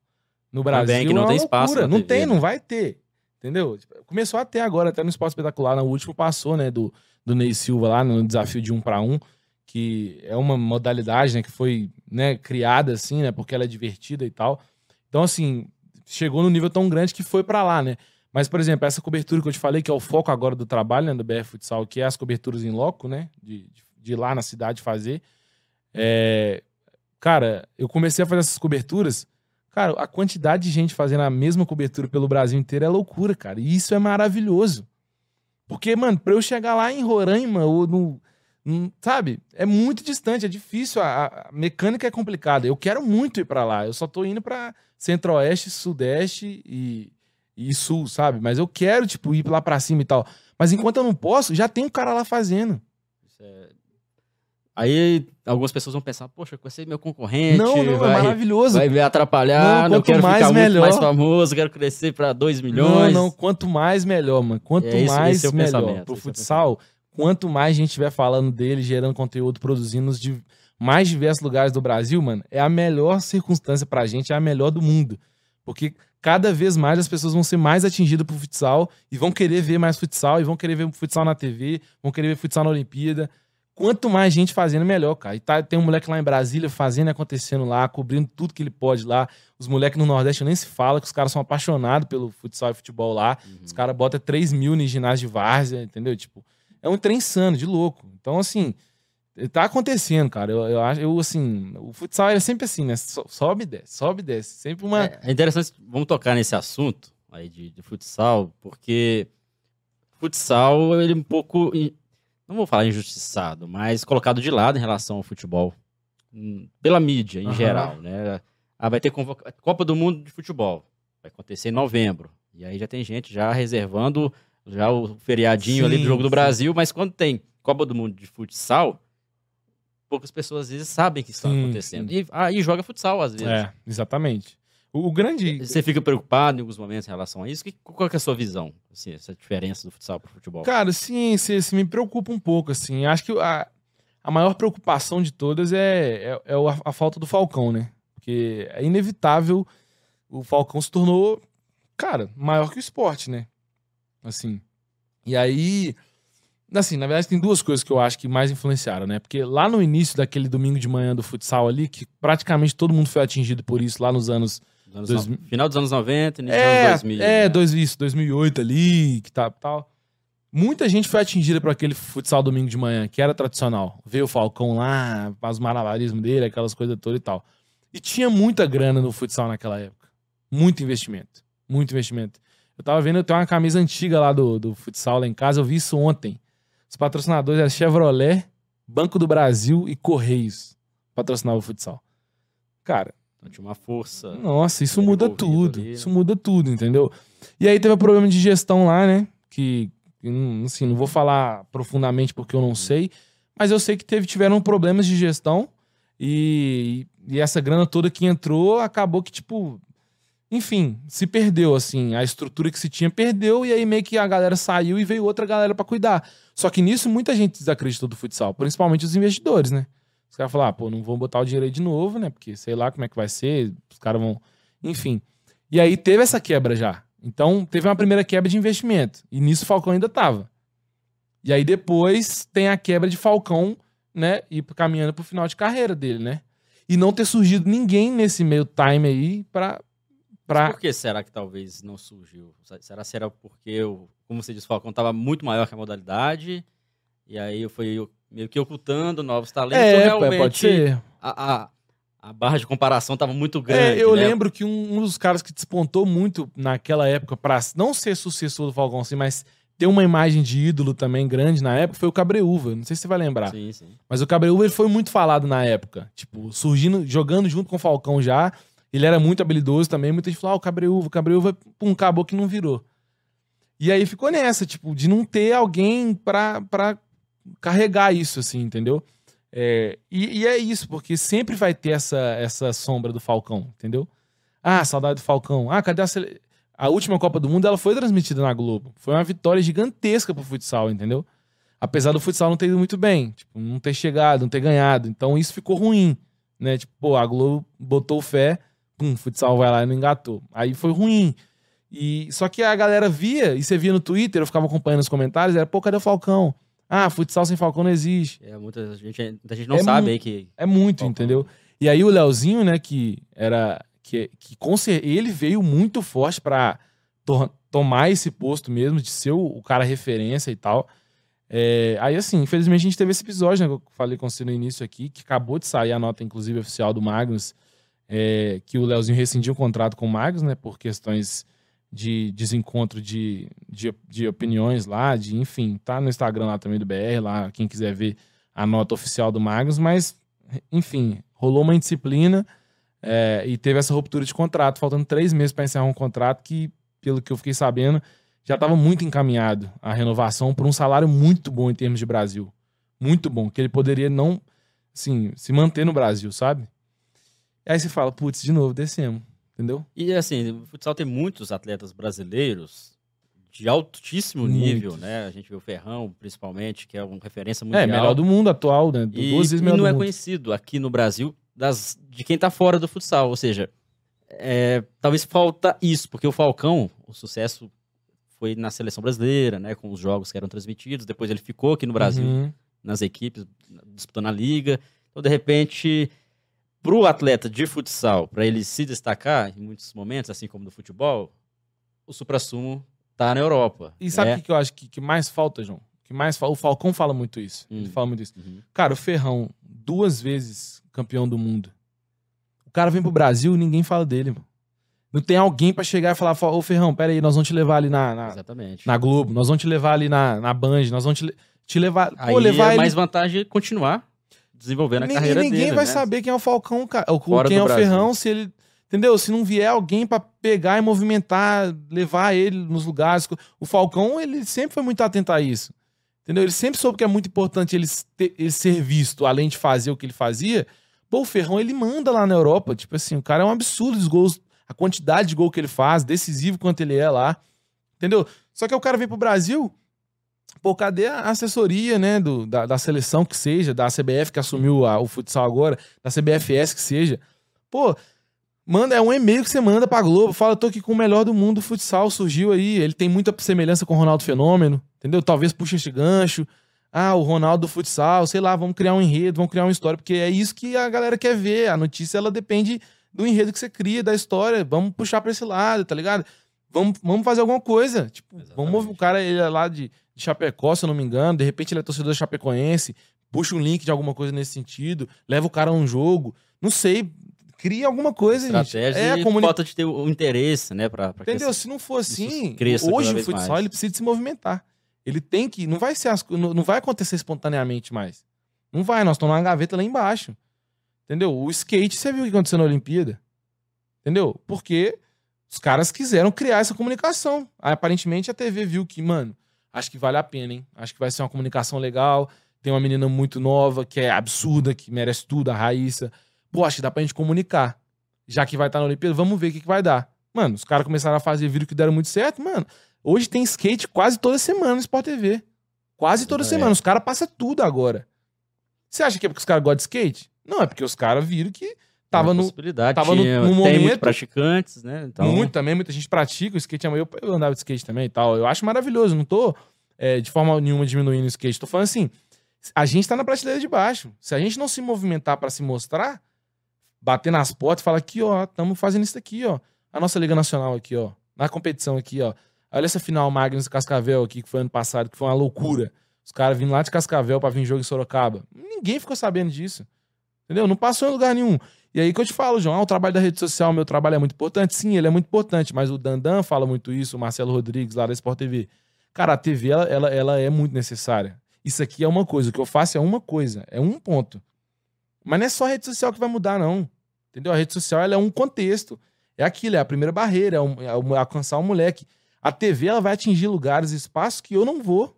no Brasil. Também, que não é tem espaço. não TV, tem, né? não vai ter. Entendeu? Tipo, começou a ter agora, até no Esporte Espetacular, no último passou, né, do, do Ney Silva lá, no desafio de um para um, que é uma modalidade, né, que foi, né, criada assim, né, porque ela é divertida e tal. Então, assim, chegou no nível tão grande que foi para lá, né? Mas, por exemplo, essa cobertura que eu te falei, que é o foco agora do trabalho né, do BR Futsal, que é as coberturas em loco, né? De, de, ir lá na cidade fazer. É... Cara, eu comecei a fazer essas coberturas. Cara, a quantidade de gente fazendo a mesma cobertura pelo Brasil inteiro é loucura, cara. E isso é maravilhoso. Porque, mano, pra eu chegar lá em Roraima ou no, Hum, sabe? É muito distante, é difícil. A, a mecânica é complicada. Eu quero muito ir para lá. Eu só tô indo para centro-oeste, sudeste e, e sul, sabe? Mas eu quero, tipo, ir lá para cima e tal. Mas enquanto eu não posso, já tem um cara lá fazendo. É... Aí algumas pessoas vão pensar, poxa, vai ser meu concorrente. Não, não, é vai, é maravilhoso. Vai me atrapalhar, não, não quero mais, ficar melhor. mais famoso, quero crescer para 2 milhões. Não, não, quanto mais melhor, mano. Quanto é, esse, mais esse é melhor. Pro futsal, quanto mais gente estiver falando dele, gerando conteúdo, produzindo nos de mais diversos lugares do Brasil, mano, é a melhor circunstância pra gente, é a melhor do mundo. Porque cada vez mais as pessoas vão ser mais atingidas por futsal e vão querer ver mais futsal e vão querer ver futsal na TV, vão querer ver futsal na Olimpíada. Quanto mais gente fazendo, melhor, cara. E tá, tem um moleque lá em Brasília fazendo e acontecendo lá, cobrindo tudo que ele pode lá. Os moleques no Nordeste nem se fala, que os caras são apaixonados pelo futsal e futebol lá. Uhum. Os caras botam 3 mil no ginásio de várzea, entendeu? Tipo, é um trem insano, de louco. Então, assim, tá acontecendo, cara. Eu, eu acho, eu, assim, o futsal é sempre assim, né? Sobe e desce, sobe e desce. Sempre uma. É, é interessante, vamos tocar nesse assunto aí de, de futsal, porque futsal, ele é um pouco. Não vou falar injustiçado, mas colocado de lado em relação ao futebol. Hum, pela mídia, em uhum. geral, né? Ah, vai ter Copa do Mundo de Futebol. Vai acontecer em novembro. E aí já tem gente já reservando já o feriadinho sim, ali do Jogo do sim. Brasil, mas quando tem Copa do Mundo de futsal, poucas pessoas às vezes sabem que está acontecendo. E aí ah, joga futsal às vezes. É, exatamente. O, o, grande. Você fica preocupado em alguns momentos em relação a isso? Que, qual é a sua visão? Assim, essa diferença do futsal para o futebol? Cara, sim, se, se me preocupa um pouco, assim. Acho que a, a maior preocupação de todas é, é, é a, a falta do Falcão, né? Porque é inevitável. O Falcão se tornou, cara, maior que o esporte, né? Assim. E aí. Assim, na verdade, tem duas coisas que eu acho que mais influenciaram, né? Porque lá no início daquele domingo de manhã do futsal ali, que praticamente todo mundo foi atingido por isso lá nos anos. anos dois... Final dos anos 90, início é, dos anos 2000. É, né? dois, isso, 2008 ali, que tá, tal. Muita gente foi atingida por aquele futsal domingo de manhã, que era tradicional. Ver o Falcão lá, os malabarismos dele, aquelas coisas todas e tal. E tinha muita grana no futsal naquela época. Muito investimento. Muito investimento. Eu tava vendo, eu tenho uma camisa antiga lá do, do futsal lá em casa, eu vi isso ontem. Os patrocinadores eram Chevrolet, Banco do Brasil e Correios. Patrocinava o futsal. Cara. Então tinha uma força. Nossa, isso muda tudo. Ali. Isso muda tudo, entendeu? E aí teve um problema de gestão lá, né? Que, assim, não vou falar profundamente porque eu não sei, mas eu sei que teve, tiveram problemas de gestão e, e essa grana toda que entrou acabou que, tipo, enfim, se perdeu, assim, a estrutura que se tinha perdeu, e aí meio que a galera saiu e veio outra galera para cuidar. Só que nisso muita gente desacreditou do futsal, principalmente os investidores, né? Os caras falaram, ah, pô, não vão botar o dinheiro aí de novo, né? Porque sei lá como é que vai ser, os caras vão. Enfim. E aí teve essa quebra já. Então teve uma primeira quebra de investimento. E nisso o Falcão ainda tava. E aí depois tem a quebra de Falcão, né? E caminhando pro final de carreira dele, né? E não ter surgido ninguém nesse meio time aí para Pra... por que será que talvez não surgiu? Será que era porque, o, como você disse, o Falcão estava muito maior que a modalidade e aí eu fui meio que ocultando novos talentos? É, realmente, pode ser. A, a, a barra de comparação estava muito grande. É, eu né? lembro que um, um, dos caras que despontou muito naquela época para não ser sucessor do Falcão, assim, mas ter uma imagem de ídolo também grande na época foi o Cabreúva. Não sei se você vai lembrar. Sim, sim. Mas o Cabreúva ele foi muito falado na época. Tipo, surgindo, jogando junto com o Falcão já. Ele era muito habilidoso também. Muita gente falou, ah, o Cabreúva, o Cabreúva, pum, acabou que não virou. E aí ficou nessa, tipo, de não ter alguém pra, carregar isso, assim, entendeu? É, e, e, é isso, porque sempre vai ter essa, essa sombra do Falcão, entendeu? Ah, saudade do Falcão. Ah, cadê a. A última Copa do Mundo, ela foi transmitida na Globo. Foi uma vitória gigantesca pro futsal, entendeu? Apesar do futsal não ter ido muito bem, tipo, não ter chegado, não ter ganhado. Então isso ficou ruim, né? Tipo, pô, a Globo botou fé pum, futsal vai lá e não engatou. Aí foi ruim. E só que a galera via, e você via no Twitter, eu ficava acompanhando os comentários, era, pô, cadê o Falcão? Ah, futsal sem Falcão não existe. É, muita gente, muita gente não é sabe aí que. É muito, Falcão. entendeu? E aí o Leozinho, né, que era. Que, que ele veio muito forte para to tomar esse posto mesmo, de ser o, o cara referência e tal. É, aí, assim, infelizmente a gente teve esse episódio, né, que eu falei com você no início aqui, que acabou de sair a nota, inclusive, oficial do Magnus, é, que o Leozinho rescindiu o contrato com o Magnus, né, por questões de desencontro de, de, de, opiniões lá, de enfim, tá no Instagram lá também do BR, lá, quem quiser ver a nota oficial do Magnus, mas, enfim, rolou uma indisciplina é, e teve essa ruptura de contrato, faltando três meses para encerrar um contrato que, pelo que eu fiquei sabendo, já estava muito encaminhado a renovação por um salário muito bom em termos de Brasil. Muito bom, que ele poderia não, assim, se manter no Brasil, sabe? Aí você fala, putz, de novo, descemos, entendeu? E assim, o futsal tem muitos atletas brasileiros de altíssimo Muito. nível, né? A gente vê o Ferrão, principalmente, que é uma referência mundial. É, melhor do mundo atual, né? E, Duas vezes melhor e não é conhecido aqui no Brasil das, de quem tá fora do futsal. Ou seja, é, talvez falta isso, porque o Falcão, o sucesso foi na seleção brasileira, né? Com os jogos que eram transmitidos. Depois ele ficou aqui no Brasil, uhum. nas equipes, disputando a liga. Então, de repente, pro atleta de futsal, para ele se destacar em muitos momentos, assim como do futebol, o supra-sumo tá na Europa. E sabe o né? que, eu acho que, que, mais falta, João? Que mais? O Falcão fala muito isso. Hum. Ele fala muito isso. Uhum. Cara, o Ferrão, duas vezes campeão do mundo. O cara vem pro Brasil e ninguém fala dele, mano. Não tem alguém para chegar e falar, ô Ferrão, pera aí, nós vamos te levar ali na, na, na Globo, nós vamos te levar ali na, na Band, nós vamos te, te levar. Aí Pô, levar é ele... mais vantagem continuar desenvolvendo a ninguém, carreira ninguém dele. Ninguém vai né? saber quem é o Falcão, ou quem é o Brasil. Ferrão, se ele Entendeu? Se não vier alguém para pegar e movimentar, levar ele nos lugares. O Falcão, ele sempre foi muito atento a isso. Entendeu? Ele sempre soube que é muito importante ele, ter, ele ser visto, além de fazer o que ele fazia. Pô, o Ferrão, ele manda lá na Europa. Tipo assim, o cara é um absurdo os gols, a quantidade de gol que ele faz, decisivo quanto ele é lá. Entendeu? Só que o cara vem pro Brasil, pô, cadê a assessoria, né, do, da, da seleção que seja, da CBF que assumiu a, o futsal agora, da CBFS que seja. Pô, Manda, é um e-mail que você manda pra Globo. Fala, tô aqui com o melhor do mundo do futsal, surgiu aí. Ele tem muita semelhança com o Ronaldo Fenômeno, entendeu? Talvez puxe esse gancho. Ah, o Ronaldo do futsal, sei lá, vamos criar um enredo, vamos criar uma história, porque é isso que a galera quer ver. A notícia, ela depende do enredo que você cria, da história. Vamos puxar pra esse lado, tá ligado? Vamos, vamos fazer alguma coisa. Tipo, vamos o cara, ele é lá de, de Chapecó, se eu não me engano, de repente ele é torcedor chapecoense, puxa um link de alguma coisa nesse sentido, leva o cara a um jogo. Não sei, cria alguma coisa, Estratégia gente. É, a comuni... falta de ter o interesse, né? Pra, pra Entendeu? Se não for assim, hoje o futsal ele precisa se movimentar. Ele tem que. Não vai, ser as, não, não vai acontecer espontaneamente mais. Não vai, nós estamos numa gaveta lá embaixo. Entendeu? O skate, você viu o que aconteceu na Olimpíada? Entendeu? Porque os caras quiseram criar essa comunicação. Aí, aparentemente, a TV viu que, mano, acho que vale a pena, hein? Acho que vai ser uma comunicação legal. Tem uma menina muito nova, que é absurda, que merece tudo, a Raíssa pô, acho que dá pra gente comunicar. Já que vai estar tá na Olimpíada, vamos ver o que, que vai dar. Mano, os caras começaram a fazer vídeo que deram muito certo, mano. Hoje tem skate quase toda semana no Sport TV. Quase toda é. semana. Os caras passam tudo agora. Você acha que é porque os caras gostam de skate? Não, é porque os caras viram que tava no. Tava no, no momento. Tem muitos praticantes, né? Então... Muito também, muita gente pratica o skate. Eu, eu andava de skate também e tal. Eu acho maravilhoso. Não tô é, de forma nenhuma diminuindo o skate. Tô falando assim. A gente tá na prateleira de baixo. Se a gente não se movimentar para se mostrar, bater nas portas e falar aqui, ó, estamos fazendo isso aqui, ó. A nossa Liga Nacional aqui, ó. Na competição aqui, ó. Olha essa final Magnus e Cascavel aqui, que foi ano passado, que foi uma loucura. Os caras vindo lá de Cascavel para vir jogo em Sorocaba. Ninguém ficou sabendo disso. Entendeu? Não passou em lugar nenhum. E aí que eu te falo, João, ah, o trabalho da rede social, meu trabalho é muito importante. Sim, ele é muito importante, mas o Dandan fala muito isso, o Marcelo Rodrigues lá da Sport TV. Cara, a TV, ela, ela, ela é muito necessária. Isso aqui é uma coisa. O que eu faço é uma coisa. É um ponto. Mas não é só a rede social que vai mudar, não. Entendeu? A rede social ela é um contexto. É aquilo, é a primeira barreira, é, um, é alcançar o um moleque. A TV ela vai atingir lugares, espaços que eu não vou.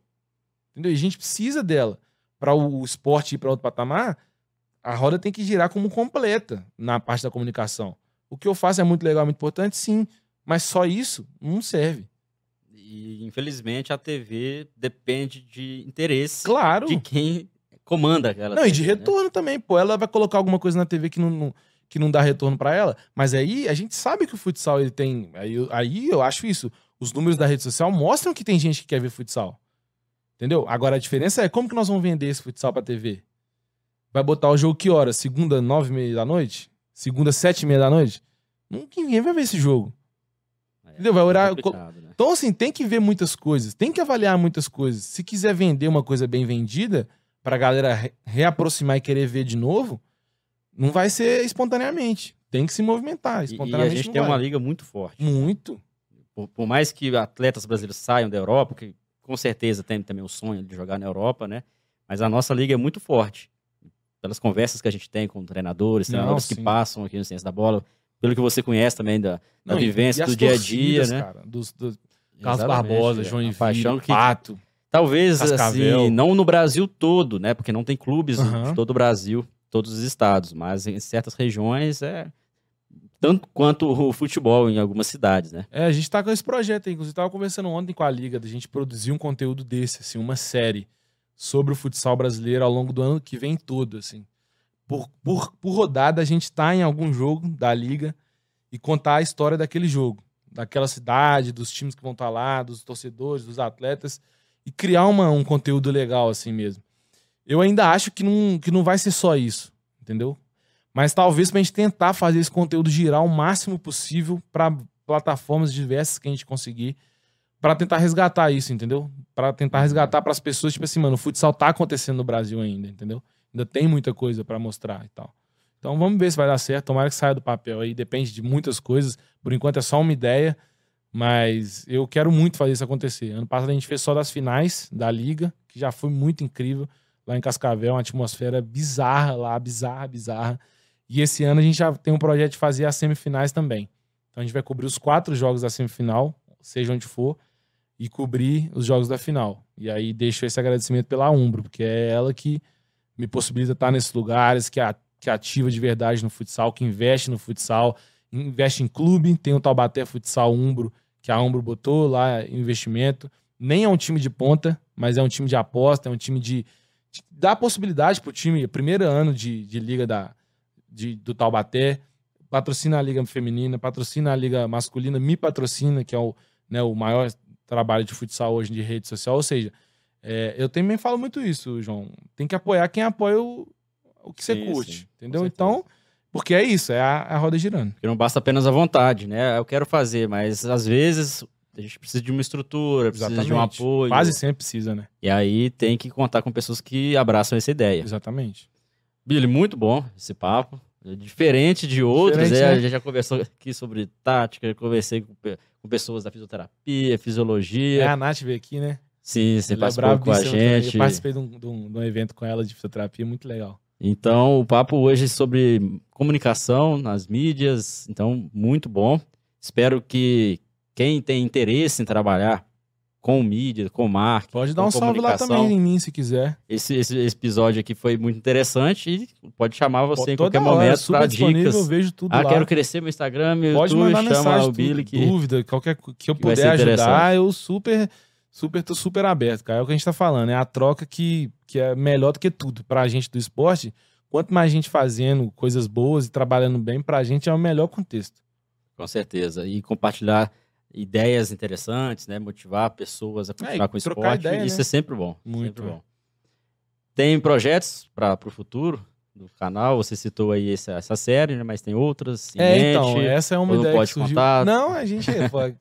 Entendeu? E a gente precisa dela. Para o esporte ir para outro patamar, a roda tem que girar como completa na parte da comunicação. O que eu faço é muito legal, muito importante, sim. Mas só isso não serve. E infelizmente a TV depende de interesse claro. de quem comanda aquela. Não, TV, e de né? retorno né? também, pô. Ela vai colocar alguma coisa na TV que não, não, que não dá retorno para ela. Mas aí a gente sabe que o futsal ele tem. Aí, aí eu acho isso. Os números da rede social mostram que tem gente que quer ver futsal. Entendeu? Agora a diferença é como que nós vamos vender esse futsal pra TV? Vai botar o jogo que hora? Segunda, nove e meia da noite? Segunda, sete e meia da noite? Ninguém vai ver esse jogo. É, Entendeu? Vai orar. Né? Então, assim, tem que ver muitas coisas, tem que avaliar muitas coisas. Se quiser vender uma coisa bem vendida, pra galera reaproximar e querer ver de novo, não vai ser espontaneamente. Tem que se movimentar. Espontaneamente e a gente tem vai. uma liga muito forte. Muito. Por, por, mais que atletas brasileiros saiam da Europa, que com certeza tem também o sonho de jogar na Europa, né? Mas a nossa liga é muito forte. Pelas conversas que a gente tem com treinadores, treinadores Não, que passam aqui no Ciência da Bola, pelo que você conhece também da, da Não, vivência do dia a dia, né? Cara, dos, dos Carlos Barbosa, João Paixão, que, Pato. Talvez, Cascavel. assim, não no Brasil todo, né? Porque não tem clubes uhum. de todo o Brasil, todos os estados, mas em certas regiões é tanto quanto o futebol em algumas cidades, né? É, a gente tá com esse projeto, inclusive tava conversando ontem com a liga da gente produzir um conteúdo desse, assim, uma série sobre o futsal brasileiro ao longo do ano que vem todo, assim. Por, por, por rodada a gente tá em algum jogo da liga e contar a história daquele jogo, daquela cidade, dos times que vão estar tá lá, dos torcedores, dos atletas e criar uma, um conteúdo legal assim mesmo. Eu ainda acho que não, que não vai ser só isso, entendeu? Mas talvez para a gente tentar fazer esse conteúdo girar o máximo possível para plataformas diversas que a gente conseguir, para tentar resgatar isso, entendeu? Para tentar uhum. resgatar para as pessoas, tipo assim, mano, o futsal tá acontecendo no Brasil ainda, entendeu? Ainda tem muita coisa para mostrar e tal. Então vamos ver se vai dar certo. Tomara que saia do papel aí. Depende de muitas coisas. Por enquanto é só uma ideia. Mas eu quero muito fazer isso acontecer. Ano passado a gente fez só das finais da liga, que já foi muito incrível. Lá em Cascavel, uma atmosfera bizarra lá, bizarra, bizarra. E esse ano a gente já tem um projeto de fazer as semifinais também. Então a gente vai cobrir os quatro jogos da semifinal, seja onde for, e cobrir os jogos da final. E aí deixo esse agradecimento pela Umbro, porque é ela que me possibilita estar nesses lugares, que, é, que é ativa de verdade no futsal, que investe no futsal, investe em clube. Tem o Taubaté Futsal Umbro, que a Umbro botou lá investimento. Nem é um time de ponta, mas é um time de aposta, é um time de. de dá possibilidade para o time, primeiro ano de, de liga da, de, do Taubaté, patrocina a Liga Feminina, patrocina a Liga Masculina, me patrocina, que é o, né, o maior trabalho de futsal hoje de rede social. Ou seja, é, eu também falo muito isso, João. Tem que apoiar quem apoia o, o que sim, você curte, sim, entendeu? Então, porque é isso, é a, a roda girando. Porque não basta apenas a vontade, né? Eu quero fazer, mas às vezes a gente precisa de uma estrutura, precisa Exatamente. de um apoio. Quase sempre precisa, né? E aí tem que contar com pessoas que abraçam essa ideia. Exatamente. Billy, muito bom esse papo. Diferente de outros, Diferente, é, né? a gente já conversou aqui sobre tática, conversei com, com, pessoas da fisioterapia, fisiologia. É, a Nath veio aqui, né? Sim, você ela é participou é com a gente. Eu participei de um, de, um, de um, evento com ela de fisioterapia, muito legal. Então, o papo hoje é sobre comunicação nas mídias, então, muito bom. Espero que quem tem interesse em trabalhar com mídia, com marketing. Pode dar um salve lá também em mim, se quiser. Esse, esse, episódio aqui foi muito interessante e pode chamar você Pô, em qualquer hora, momento para dicas. Eu vejo tudo ah, lá. quero crescer meu Instagram, meu pode YouTube, mandar chama mensagem, o Billy que dúvida, qualquer que eu que puder ajudar, eu super super tô super aberto, cara. É o que a gente tá falando, é a troca que, que é melhor do que tudo pra gente do esporte. Quanto mais gente fazendo coisas boas e trabalhando bem, pra gente é o melhor contexto. Com certeza. E compartilhar ideias interessantes, né? Motivar pessoas a continuar é, com o esporte. Ideia, isso né? é sempre bom. Muito sempre bom. Tem projetos para o futuro do canal? Você citou aí essa, essa série, né? Mas tem outras. É, mente, então, essa é uma ideia pode que surgiu. Contar? Não, a gente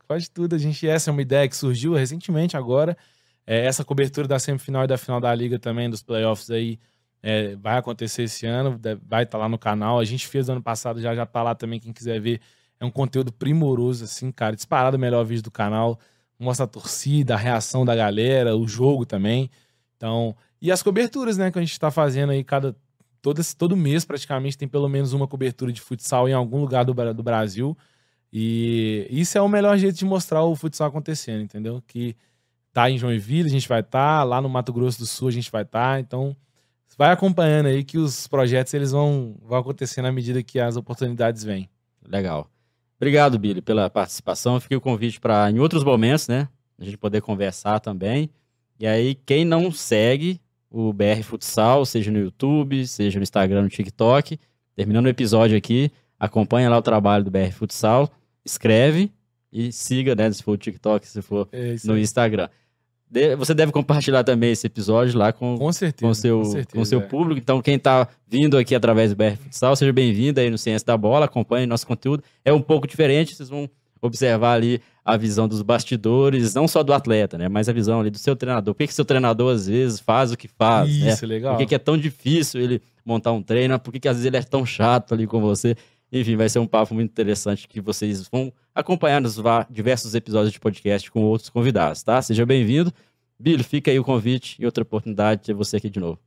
pode tudo. A gente, essa é uma ideia que surgiu recentemente agora. É, essa cobertura da semifinal e da final da liga também, dos playoffs aí, é, vai acontecer esse ano, vai estar tá lá no canal. A gente fez ano passado, já já tá lá também, quem quiser ver é um conteúdo primoroso, assim, cara. Disparado o melhor vídeo do canal. Mostra a torcida, a reação da galera, o jogo também. Então, e as coberturas, né, que a gente tá fazendo aí cada todo, todo mês praticamente tem pelo menos uma cobertura de futsal em algum lugar do, do Brasil. E isso é o melhor jeito de mostrar o futsal acontecendo, entendeu? Que tá em Joinville, a gente vai estar, tá, lá no Mato Grosso do Sul a gente vai estar, tá, então vai acompanhando aí que os projetos eles vão, vão acontecer na medida que as oportunidades vêm. Legal. Obrigado, Billy, pela participação. Fiquei o convite para, em outros momentos, né? A gente poder conversar também. E aí, quem não segue o BR Futsal, seja no YouTube, seja no Instagram, no TikTok, terminando o episódio aqui, acompanha lá o trabalho do BR Futsal, escreve e siga, né? Se for o TikTok, se for é no Instagram você deve compartilhar também esse episódio lá com, com, certeza, com seu, com, certeza, com seu é. público. Então, quem está vindo aqui através do BR Futsal, seja bem-vindo aí no Ciência da Bola, acompanhe nosso conteúdo. É um pouco diferente, vocês vão observar ali a visão dos bastidores, não só do atleta, né? Mas a visão ali do seu treinador. Por que, que seu treinador, às vezes, faz o que faz? Isso, né? legal. Por que, que é tão difícil ele montar um treino? Por que, que às vezes ele é tão chato ali com você? Enfim, vai ser um papo muito interessante que vocês vão acompanhar nos diversos episódios de podcast com outros convidados, tá? Seja bem-vindo. Billy, fica aí o convite e outra oportunidade de ter você aqui de novo.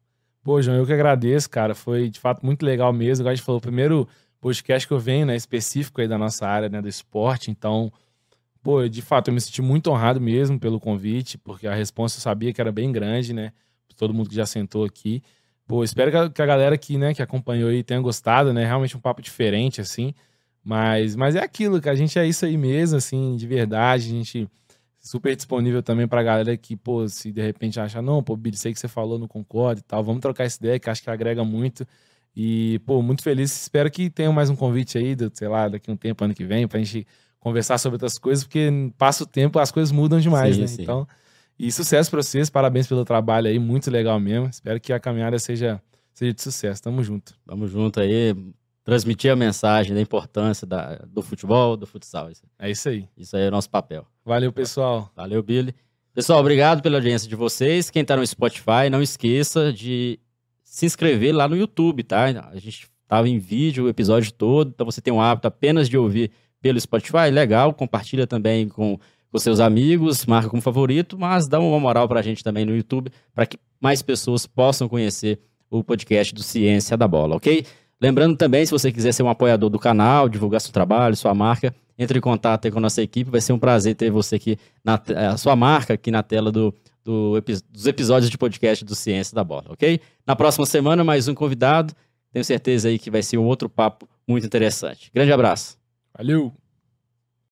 Pô, João, eu que agradeço, cara. Foi de fato muito legal mesmo. Igual a gente falou, o primeiro podcast que eu venho, né, específico aí da nossa área, né, do esporte. Então, pô, de fato, eu me senti muito honrado mesmo pelo convite, porque a resposta eu sabia que era bem grande, né? Todo mundo que já sentou aqui. Pô, espero que a galera que, né, que acompanhou aí tenha gostado, né? Realmente um papo diferente, assim. Mas, mas é aquilo, que a gente é isso aí mesmo, assim, de verdade. A gente super disponível também pra galera que, pô, se de repente achar, não, pô, Billy, sei que você falou, não concordo e tal, vamos trocar essa ideia, que acho que agrega muito. E, pô, muito feliz. Espero que tenha mais um convite aí, do, sei lá, daqui um tempo, ano que vem, pra gente conversar sobre outras coisas, porque passa o tempo, as coisas mudam demais, sim, né? Sim. Então, e sucesso pra vocês, parabéns pelo trabalho aí, muito legal mesmo. Espero que a caminhada seja, seja de sucesso. Tamo junto. Tamo junto aí transmitir a mensagem da importância da, do futebol, do futsal. É isso aí. Isso aí é o nosso papel. Valeu, pessoal. Valeu, Billy. Pessoal, obrigado pela audiência de vocês. Quem está no Spotify, não esqueça de se inscrever lá no YouTube, tá? A gente estava em vídeo o episódio todo, então você tem um hábito apenas de ouvir pelo Spotify, legal. Compartilha também com, com seus amigos, marca como favorito, mas dá uma moral para a gente também no YouTube, para que mais pessoas possam conhecer o podcast do Ciência da Bola, ok? Lembrando também, se você quiser ser um apoiador do canal, divulgar seu trabalho, sua marca, entre em contato com a nossa equipe. Vai ser um prazer ter você aqui, na, a sua marca aqui na tela do, do, dos episódios de podcast do Ciência da Bola, ok? Na próxima semana, mais um convidado. Tenho certeza aí que vai ser um outro papo muito interessante. Grande abraço. Valeu!